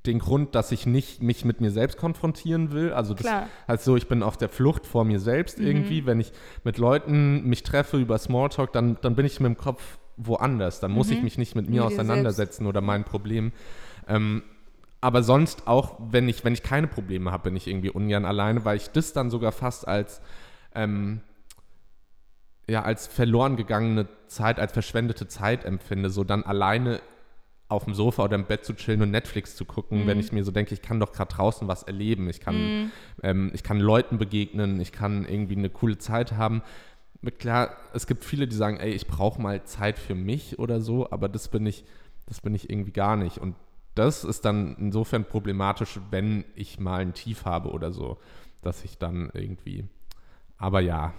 den Grund, dass ich nicht mich mit mir selbst konfrontieren will. Also das Klar. heißt so, ich bin auf der Flucht vor mir selbst irgendwie. Wenn ich mit Leuten mich treffe über Smalltalk, dann, dann bin ich mit dem Kopf woanders. Dann muss ich mich nicht mit mir Mit auseinandersetzen oder meinen Problemen. Ähm, aber sonst auch, wenn ich, wenn ich keine Probleme habe, bin ich irgendwie ungern alleine, weil ich das dann sogar fast als ähm, ja, als verloren gegangene Zeit, als verschwendete Zeit empfinde, so dann alleine auf dem Sofa oder im Bett zu chillen und Netflix zu gucken, wenn ich mir so denke, ich kann doch gerade draußen was erleben, ich kann, ähm, ich kann Leuten begegnen, ich kann irgendwie eine coole Zeit haben. Klar, es gibt viele, die sagen, ey, ich brauche mal Zeit für mich oder so, aber das bin ich, das bin ich irgendwie gar nicht. Und das ist dann insofern problematisch, wenn ich mal ein Tief habe oder so, dass ich dann irgendwie. Aber ja,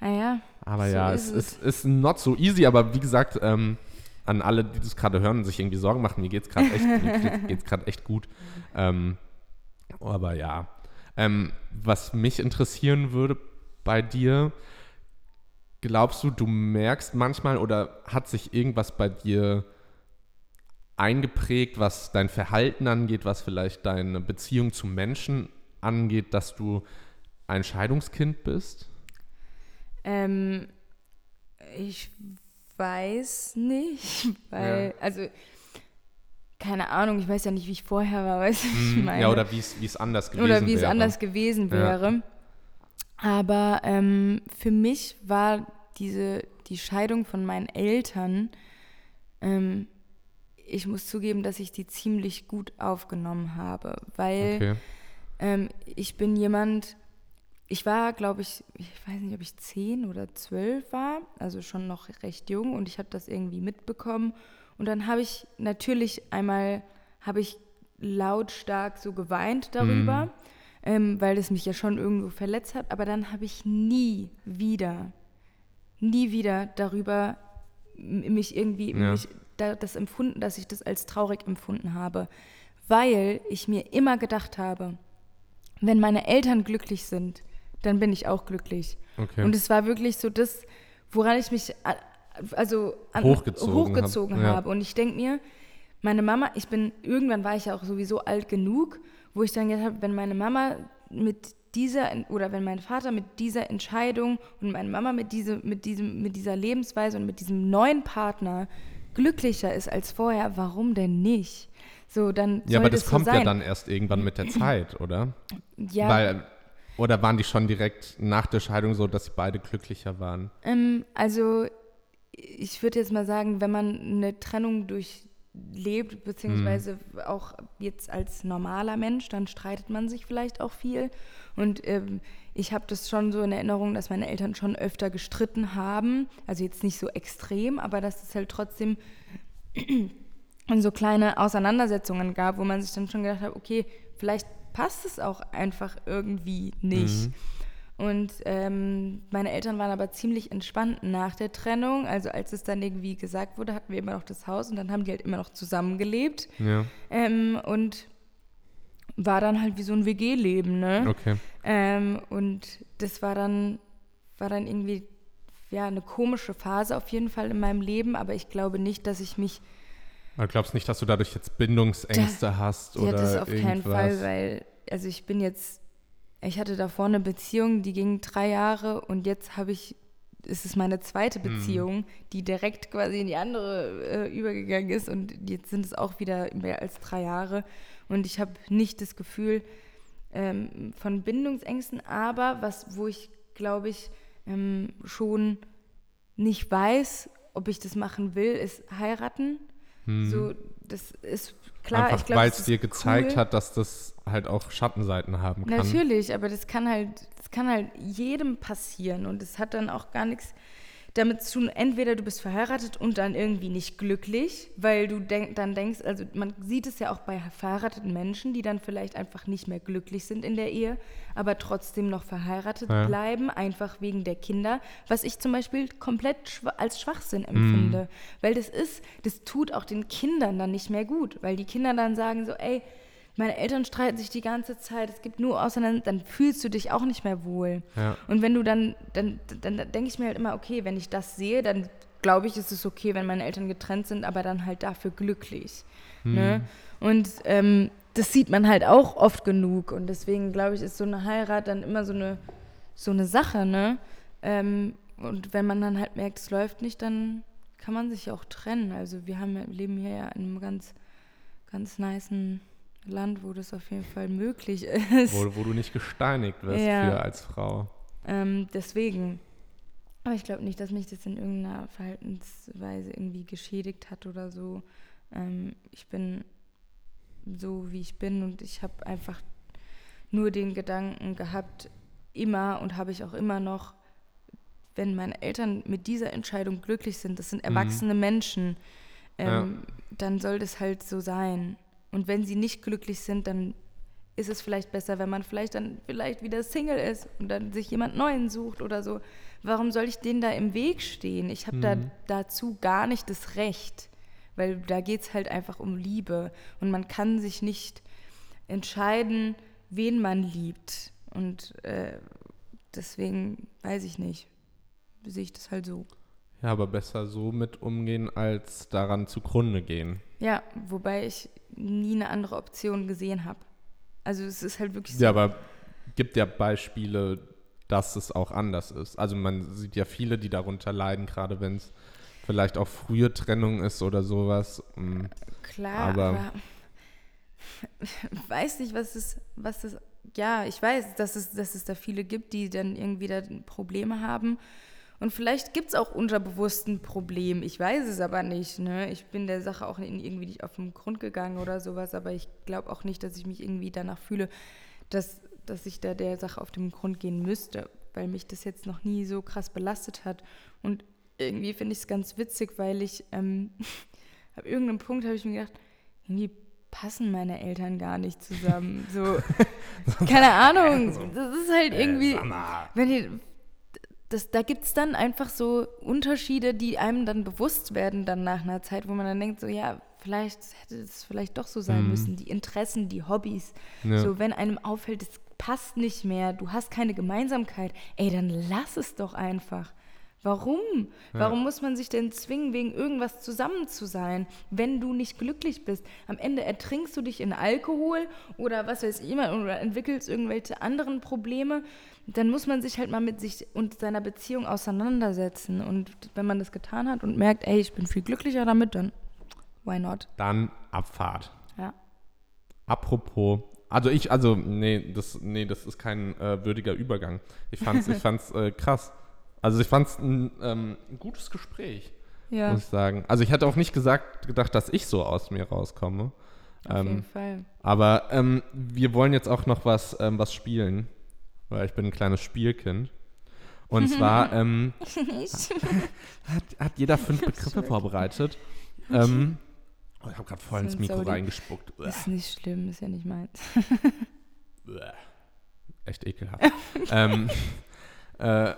Naja, aber So ja, ist es ist, ist not so easy, aber wie gesagt, ähm, an alle, die das gerade hören und sich irgendwie Sorgen machen, mir geht's gerade echt, mir geht's gerade echt gut. Ähm, aber ja. Ähm, was mich interessieren würde bei dir, glaubst du, du merkst manchmal oder hat sich irgendwas bei dir eingeprägt, was dein Verhalten angeht, was vielleicht deine Beziehung zu Menschen angeht, dass du ein Scheidungskind bist? Ähm, ich weiß nicht, weil, also, keine Ahnung, ich weiß ja nicht, wie ich vorher war, weißt du, was ich meine? Mhm. Ja, oder wie es anders gewesen Oder wie es wäre. anders gewesen Ja. Aber ähm, für mich war diese, die Scheidung von meinen Eltern, ähm, ich muss zugeben, dass ich die ziemlich gut aufgenommen habe, weil Okay. ähm, ich bin jemand, ich war, glaube ich, ich weiß nicht, ob ich zehn oder zwölf war, also schon noch recht jung und ich habe das irgendwie mitbekommen. Und dann habe ich natürlich einmal, habe ich lautstark so geweint darüber, ähm, weil es mich ja schon irgendwo verletzt hat. Aber dann habe ich nie wieder, nie wieder darüber mich irgendwie, Ja. mich, da, das empfunden, dass ich das als traurig empfunden habe. Weil ich mir immer gedacht habe, wenn meine Eltern glücklich sind, dann bin ich auch glücklich. Okay. Und es war wirklich so das, woran ich mich also an, Hochgezogen hochgezogen hab, ja. habe. Und ich denke mir, meine Mama, ich bin, irgendwann war ich ja auch sowieso alt genug, wo ich dann gedacht habe, wenn meine Mama mit dieser oder wenn mein Vater mit dieser Entscheidung und meine Mama mit, diese, mit, diesem, mit dieser Lebensweise und mit diesem neuen Partner glücklicher ist als vorher, warum denn nicht? So, dann ja, aber das so kommt ja sein. dann erst irgendwann mit der Zeit, oder? Ja, Weil, oder waren die schon direkt nach der Scheidung so, dass sie beide glücklicher waren? Ähm, also ich würde jetzt mal sagen, wenn man eine Trennung durchlebt, beziehungsweise auch jetzt als normaler Mensch, dann streitet man sich vielleicht auch viel. Und ähm, ich habe das schon so in Erinnerung, dass meine Eltern schon öfter gestritten haben. Also jetzt nicht so extrem, aber dass es halt trotzdem so kleine Auseinandersetzungen gab, wo man sich dann schon gedacht hat, okay, vielleicht passt es auch einfach irgendwie nicht. Und ähm, meine Eltern waren aber ziemlich entspannt nach der Trennung. Also als es dann irgendwie gesagt wurde, hatten wir immer noch das Haus und dann haben die halt immer noch zusammengelebt. Ja, Ähm, und war dann halt wie so ein WG-Leben, ne? okay. Ähm, und das war dann, war dann irgendwie ja, eine komische Phase auf jeden Fall in meinem Leben, aber ich glaube nicht, dass ich mich du glaubst nicht, dass du dadurch jetzt Bindungsängste hast Ja, oder das auf irgendwas? keinen Fall, weil, also ich bin jetzt, ich hatte davor eine Beziehung, die ging drei Jahre und jetzt habe ich, es ist meine zweite Beziehung, die direkt quasi in die andere äh, übergegangen ist und jetzt sind es auch wieder mehr als drei Jahre. Und ich habe nicht das Gefühl ähm, von Bindungsängsten, aber was, wo ich glaube ich ähm, schon nicht weiß, ob ich das machen will, ist heiraten. So, das ist klar. Einfach weil es dir gezeigt cool. hat, dass das halt auch Schattenseiten haben kann. Natürlich, aber das kann halt, das kann halt jedem passieren und es hat dann auch gar nichts damit zu tun, entweder du bist verheiratet und dann irgendwie nicht glücklich, weil du denk, dann denkst, also man sieht es ja auch bei verheirateten Menschen, die dann vielleicht einfach nicht mehr glücklich sind in der Ehe, aber trotzdem noch verheiratet Ja. bleiben, einfach wegen der Kinder, was ich zum Beispiel komplett schwa als Schwachsinn empfinde, weil das ist, das tut auch den Kindern dann nicht mehr gut, weil die Kinder dann sagen so, ey, meine Eltern streiten sich die ganze Zeit, es gibt nur auseinander, dann fühlst du dich auch nicht mehr wohl. Ja. Und wenn du dann, dann, dann denke ich mir halt immer, okay, wenn ich das sehe, dann glaube ich, ist es okay, wenn meine Eltern getrennt sind, aber dann halt dafür glücklich. Ne? Und ähm, das sieht man halt auch oft genug. Und deswegen, glaube ich, ist so eine Heirat dann immer so eine, so eine Sache, ne? Ähm, und wenn man dann halt merkt, es läuft nicht, dann kann man sich auch trennen. Also wir haben, leben hier ja in einem ganz, ganz niceen Land, wo das auf jeden Fall möglich ist. Wo, wo du nicht gesteinigt wirst Ja. für als Frau. Ähm, deswegen. Aber ich glaube nicht, dass mich das in irgendeiner Verhaltensweise irgendwie geschädigt hat oder so. Ähm, ich bin so, wie ich bin und ich habe einfach nur den Gedanken gehabt, immer und habe ich auch immer noch, wenn meine Eltern mit dieser Entscheidung glücklich sind, das sind erwachsene Menschen, ähm, dann soll das halt so sein. Und wenn sie nicht glücklich sind, dann ist es vielleicht besser, wenn man vielleicht dann vielleicht wieder Single ist und dann sich jemand Neuen sucht oder so. Warum soll ich denen da im Weg stehen? Ich habe da dazu gar nicht das Recht, weil da geht es halt einfach um Liebe und man kann sich nicht entscheiden, wen man liebt. Und äh, deswegen weiß ich nicht, sehe ich das halt so. Ja, aber besser so mit umgehen, als daran zugrunde gehen. Ja, wobei ich nie eine andere Option gesehen habe. Also es ist halt wirklich so. Ja, aber gibt ja Beispiele, dass es auch anders ist. Also man sieht ja viele, die darunter leiden, gerade wenn es vielleicht auch frühe Trennung ist oder sowas. Mm, Klar, Aber- aber, ich weiß nicht, was es, was das, ja, ich weiß, dass es, dass es da viele gibt, die dann irgendwie da Probleme haben. Und vielleicht gibt es auch unterbewusst ein Problem. Ich weiß es aber nicht. Ne? Ich bin der Sache auch irgendwie nicht auf den Grund gegangen oder sowas, aber ich glaube auch nicht, dass ich mich irgendwie danach fühle, dass, dass ich da der Sache auf den Grund gehen müsste, weil mich das jetzt noch nie so krass belastet hat. Und irgendwie finde ich es ganz witzig, weil ich ähm, ab irgendeinem Punkt habe ich mir gedacht, irgendwie passen meine Eltern gar nicht zusammen. So, keine Ahnung. Das ist halt irgendwie, wenn die, das, da gibt es dann einfach so Unterschiede, die einem dann bewusst werden dann nach einer Zeit, wo man dann denkt, so ja, vielleicht hätte es vielleicht doch so sein müssen. Die Interessen, die Hobbys. Ja. So, wenn einem auffällt, es passt nicht mehr, du hast keine Gemeinsamkeit, ey, dann lass es doch einfach. Warum? Warum muss man sich denn zwingen, wegen irgendwas zusammen zu sein, wenn du nicht glücklich bist? Am Ende ertrinkst du dich in Alkohol oder was weiß ich immer oder entwickelst irgendwelche anderen Probleme. Dann muss man sich halt mal mit sich und seiner Beziehung auseinandersetzen. Und wenn man das getan hat und merkt, ey, ich bin viel glücklicher damit, dann why not? Dann Abfahrt. Ja. Apropos, also ich, also nee, das, nee, das ist kein äh, würdiger Übergang. Ich fand's, ich fand's äh, krass. Also ich fand's ein, ähm, ein gutes Gespräch, Ja, muss ich sagen. Also ich hätte auch nicht gesagt, gedacht, dass ich so aus mir rauskomme. auf jeden Ähm, Fall. aber ähm, wir wollen jetzt auch noch was, ähm, was spielen, weil ich bin ein kleines Spielkind. Und zwar ähm, hat, hat jeder fünf Begriffe vorbereitet. Ähm, oh, ich habe gerade voll ins Mikro die- reingespuckt. Uah. Ist nicht schlimm, ist ja nicht meins. Echt ekelhaft. ähm, äh,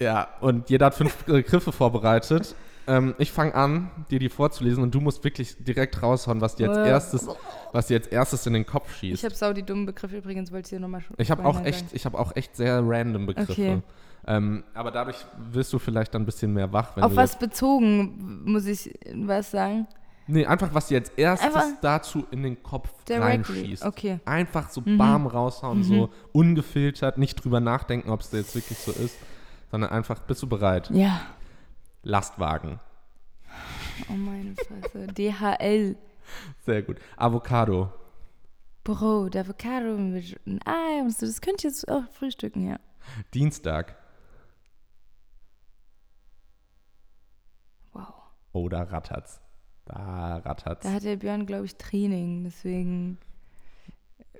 ja, und jeder hat fünf Begriffe vorbereitet. Ähm, ich fange an, dir die vorzulesen und du musst wirklich direkt raushauen, was dir als Äh. erstes, was dir als erstes in den Kopf Ich schießt. habe sau die dummen Begriffe übrigens, wollte ich dir nochmal Ich habe auch echt, ich habe auch echt sehr random Begriffe. Okay. Ähm, aber dadurch wirst du vielleicht dann ein bisschen mehr wach, wenn Auf was bezogen, muss ich was sagen? Nee, einfach was dir als erstes Einfach- dazu in den Kopf Directly, reinschießt. okay. Einfach so bam raushauen, so ungefiltert, nicht drüber nachdenken, ob es jetzt wirklich so ist, sondern einfach, bist du bereit? Ja. Lastwagen. Oh meine Fresse. DHL. Sehr gut. Avocado. Brot, Avocado mit Ei und so. Das könnt ihr jetzt auch frühstücken, ja. Dienstag. Wow. Oh, da rattert's. Da rattert's. Da hat der Björn, glaube ich, Training, deswegen.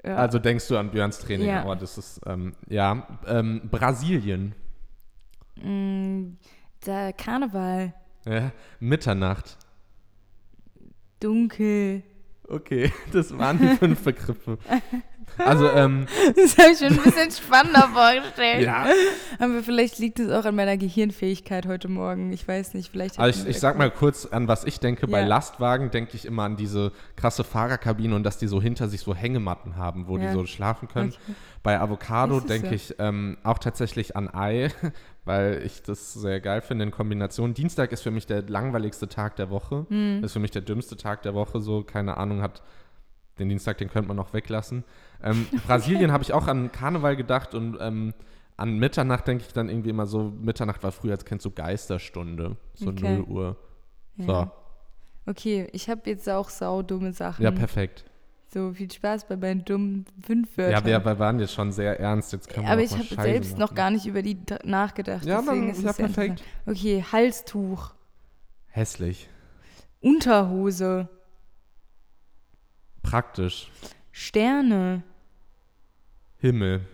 Ja. Also denkst du an Björns Training, Ja. oh, das ist, ähm, ja. Ähm, Brasilien. Mm, der Karneval. Ja. Mitternacht. Dunkel. Okay, das waren die fünf Begriffe. Also, ähm, Das habe ich mir ein bisschen spannender vorgestellt. ja, Aber vielleicht liegt es auch an meiner Gehirnfähigkeit heute Morgen. Ich weiß nicht, vielleicht. also ich, ich sag mal kurz an, was ich denke. Bei Ja. Lastwagen denke ich immer an diese krasse Fahrerkabine und dass die so hinter sich so Hängematten haben, wo Ja. die so schlafen können. Okay. Bei Avocado denke so? ich ähm, auch tatsächlich an Ei, weil ich das sehr geil finde in Kombination. Dienstag ist für mich der langweiligste Tag der Woche. Hm. Ist für mich der dümmste Tag der Woche. So, keine Ahnung, hat den Dienstag, den könnte man noch weglassen. Ähm, Brasilien habe ich auch an Karneval gedacht und ähm, an Mitternacht denke ich dann irgendwie immer so, Mitternacht war früher als Kind so Geisterstunde, so Okay. 0 Uhr. So, Ja. Okay, ich habe jetzt auch saudumme Sachen. ja, perfekt. So viel Spaß bei meinen dummen fünf Wörtern. Ja, wir, wir waren jetzt schon sehr ernst, jetzt können wir Aber ich habe selbst noch machen. gar nicht über die nachgedacht. Ja, deswegen ist ja, perfekt. Okay, Halstuch, Hässlich. Unterhose, Praktisch. Sterne, Himmel.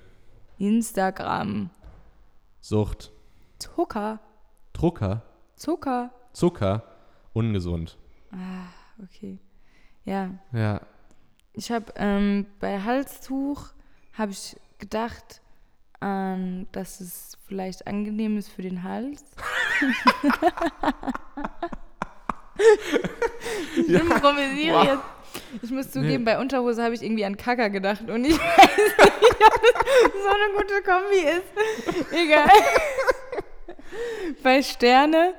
Instagram, Sucht. Zucker, Drucker. Zucker. Zucker. Ungesund. Okay. Ja, Ja. ich habe ähm, bei Halstuch habe ich gedacht, ähm, dass es vielleicht angenehm ist für den Hals. ich improvisiere Wow. jetzt. Ich muss zugeben, Nee. bei Unterhose habe ich irgendwie an Kacker gedacht und ich weiß nicht, ob das so eine gute Kombi ist. Egal. bei Sterne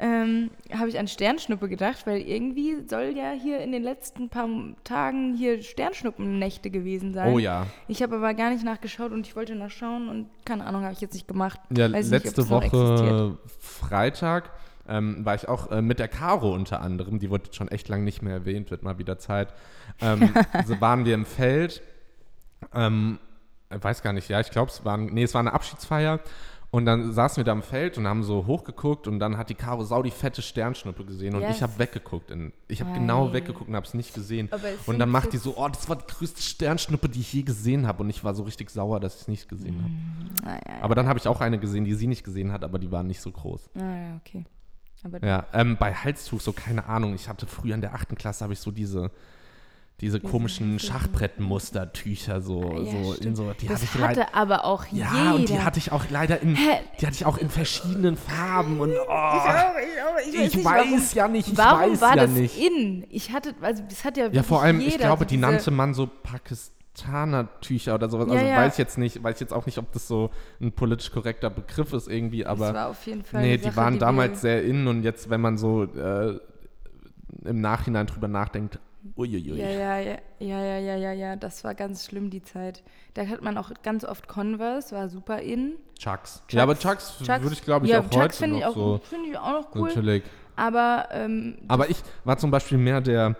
ähm, habe ich an Sternschnuppe gedacht, weil irgendwie soll ja hier in den letzten paar Tagen hier Sternschnuppennächte gewesen sein. Oh ja. Ich habe aber gar nicht nachgeschaut und ich wollte nachschauen und keine Ahnung, habe ich jetzt nicht gemacht. Ja, Weiß nicht, letzte existiert. Woche Freitag ähm, war ich auch äh, mit der Caro unter anderem, die wurde schon echt lang nicht mehr erwähnt, wird mal wieder Zeit. Ähm, so waren wir im Feld, ähm, ich weiß gar nicht, ja, ich glaube, es war, nee, es war eine Abschiedsfeier. Und dann saßen wir da im Feld und haben so hochgeguckt und dann hat die Caro sau die fette Sternschnuppe gesehen und Yes. ich habe weggeguckt. In, ich habe genau weggeguckt und habe es nicht gesehen. Es Und dann macht die so- oh, das war die größte Sternschnuppe, die ich je gesehen habe. Und ich war so richtig sauer, dass ich es nicht gesehen habe. Naja, Aber dann habe ich auch eine gesehen, die sie nicht gesehen hat, aber die waren nicht so groß. naja, okay. Aber Ja, ähm, bei Halstuch, so keine Ahnung. Ich hatte früher in der achten Klasse, habe ich so diese, diese komischen Schachbrettmustertücher, so, Ah, ja, so in so, die das hatte ich leider. hatte aber auch Ja, jeder. und die hatte ich auch leider in, Hä? die hatte ich auch in verschiedenen Farben und oh, ich, auch, ich, auch, ich, ich weiß ja nicht, ich warum weiß war ja das nicht. in? Ich hatte, also das hat ja Ja, vor allem, ich glaube, die nannte man so Pakistaner-Tücher oder sowas. Ja, also ja. weiß ich jetzt nicht, weiß jetzt auch nicht, ob das so ein politisch korrekter Begriff ist irgendwie, das aber war auf jeden Fall nee, die Sache, waren die damals sehr in und jetzt, wenn man so äh, im Nachhinein drüber nachdenkt, uiuiui. Ja, ja, ja, ja, ja, ja, ja, ja, das war ganz schlimm, die Zeit. Da hat man auch ganz oft Converse, war super in. Chucks. Chucks. Ja, aber Chucks, Chucks- würde ich, glaube ich, ja, auch Chucks heute noch ich auch, so. finde ich auch noch cool. Natürlich. Aber ähm, Aber ich war zum Beispiel mehr der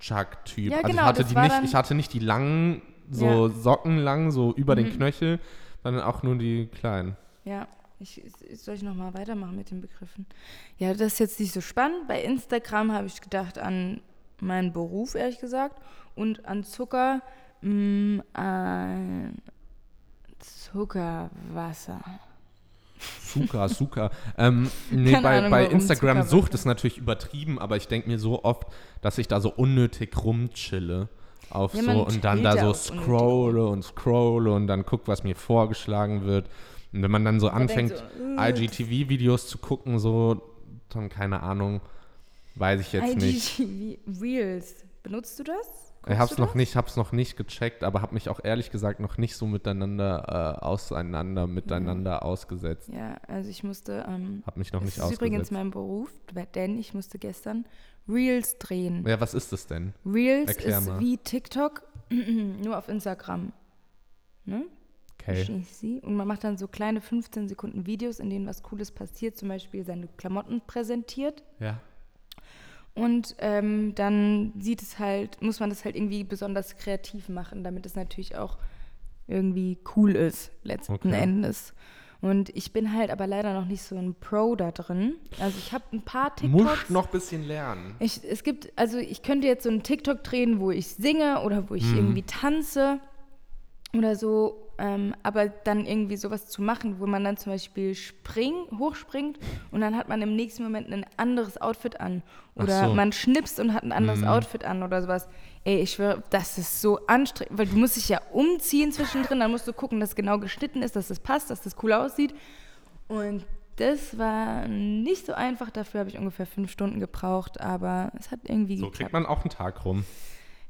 Halb-Chuck-Typ. Ja, also genau, ich hatte die nicht, ich hatte nicht die langen, so Sockenlang, so über den Mhm. Knöchel, sondern auch nur die kleinen. Ja, ich, ich- soll ich nochmal weitermachen mit den Begriffen? Ja, das ist jetzt nicht so spannend. Bei Instagram habe ich gedacht an meinen Beruf, ehrlich gesagt, und an Zucker, mh, an Zuckerwasser. Zucker, Zucker. ähm, nee, Keine bei, Ahnung, bei Instagram Zucker Sucht ist natürlich übertrieben, aber ich denke mir so oft, dass ich da so unnötig rumchille. Auf Ja, so man und dann da so unnötig scrolle und scrolle und dann guck, was mir vorgeschlagen wird. Und wenn man dann so anfängt, denkt so, IGTV-Videos zu gucken, so, dann keine Ahnung, weiß ich jetzt nicht. IGTV Reels. Benutzt du das? Ich Guckst hab's du noch das? nicht, hab's noch nicht gecheckt, aber hab mich auch ehrlich gesagt noch nicht so miteinander äh, auseinander miteinander ausgesetzt. Ja, also ich musste. Ähm, Hab mich noch das nicht ist ausgesetzt. übrigens mein Beruf, denn ich musste gestern Reels drehen. ja, was ist das denn? Reels Erklär ist mal. wie TikTok, nur auf Instagram. Ne? Okay. Und man macht dann so kleine 15 Sekunden Videos, in denen was Cooles passiert, zum Beispiel seine Klamotten präsentiert. Ja. Und ähm, dann sieht es halt, muss man das halt irgendwie besonders kreativ machen, damit es natürlich auch irgendwie cool ist, letzten Okay. Endes. Und ich bin halt aber leider noch nicht so ein Pro da drin. Also ich habe ein paar TikToks. Musst noch ein bisschen lernen. Ich, es gibt, also ich könnte jetzt so einen TikTok drehen, wo ich singe oder wo ich irgendwie tanze oder so. Ähm, aber dann irgendwie sowas zu machen, wo man dann zum Beispiel springt, hochspringt und dann hat man im nächsten Moment ein anderes Outfit an. Oder so. man schnipst und hat ein anderes Mhm. Outfit an oder sowas. Ey, ich schwöre, das ist so anstrengend, weil du musst dich ja umziehen zwischendrin, dann musst du gucken, dass es genau geschnitten ist, dass das passt, dass das cool aussieht. Und das war nicht so einfach, dafür habe ich ungefähr fünf Stunden gebraucht, aber es hat irgendwie So geklappt. kriegt man auch einen Tag rum.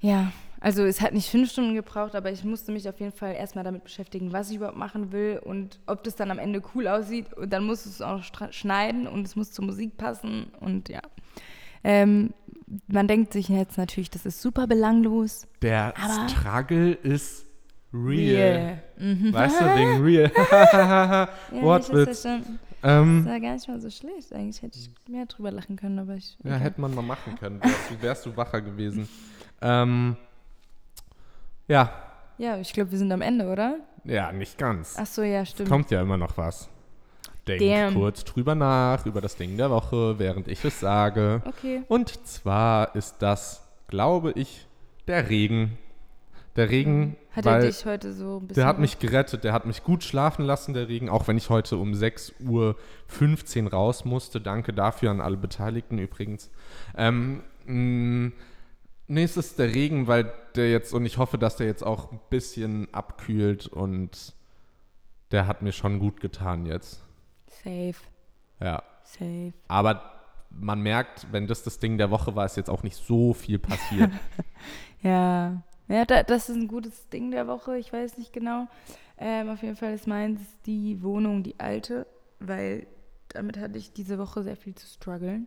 Ja, also es hat nicht fünf Stunden gebraucht, aber ich musste mich auf jeden Fall erstmal damit beschäftigen, was ich überhaupt machen will und ob das dann am Ende cool aussieht. Und dann musst du es auch schneiden und es muss zur Musik passen und ja. Ähm, man denkt sich jetzt natürlich, das ist super belanglos. Der Struggle ist real. Mhm. Weißt du, wegen real. Ja, Wortwitz. Das, ja schon, das ähm, war gar nicht mal so schlecht. Eigentlich hätte ich mehr drüber lachen können, aber ich. ja, egal. hätte man mal machen können. Wärst du, wärst du wacher gewesen. Ähm, ja, ja, ich glaube, wir sind am Ende, oder? ja, nicht ganz. Ach so, ja, stimmt. Kommt ja immer noch was. Denk Damn. kurz drüber nach, über das Ding der Woche, während ich es sage. Okay. Und zwar ist das, glaube ich, der Regen. Der Regen, Hat er dich heute so ein bisschen. der hat mich gerettet, der hat mich gut schlafen lassen, der Regen, auch wenn ich heute um 6.15 Uhr raus musste. Danke dafür an alle Beteiligten übrigens. Ähm, mh, nee, es ist der Regen, weil der jetzt, und ich hoffe, dass der jetzt auch ein bisschen abkühlt und der hat mir schon gut getan jetzt. Safe. Ja. Safe. Aber man merkt, wenn das das Ding der Woche war, ist jetzt auch nicht so viel passiert. Ja, ja da, das ist ein gutes Ding der Woche. Ich weiß nicht genau. Ähm, auf jeden Fall ist meins die Wohnung, die alte, weil damit hatte ich diese Woche sehr viel zu strugglen.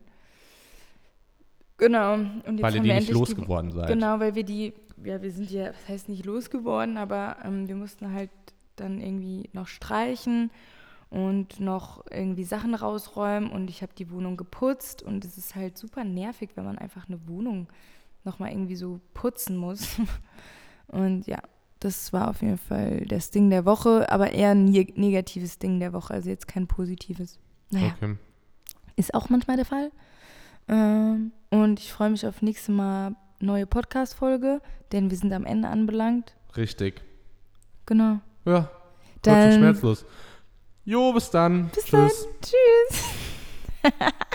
Genau. Und weil ihr die nicht losgeworden seid. Genau, weil wir die, ja, wir sind ja, das heißt nicht losgeworden, aber ähm, wir mussten halt dann irgendwie noch streichen und noch irgendwie Sachen rausräumen und ich habe die Wohnung geputzt und es ist halt super nervig, wenn man einfach eine Wohnung nochmal irgendwie so putzen muss. Und ja, das war auf jeden Fall das Ding der Woche, aber eher ein neg- negatives Ding der Woche, also jetzt kein positives. Naja, Okay. ist auch manchmal der Fall. Ähm, und ich freue mich auf nächste Mal neue Podcast-Folge, denn wir sind am Ende anbelangt. Richtig. Genau. Ja, Dann schmerzlos. Jo, bis dann. bis Tschüss. dann. Tschüss.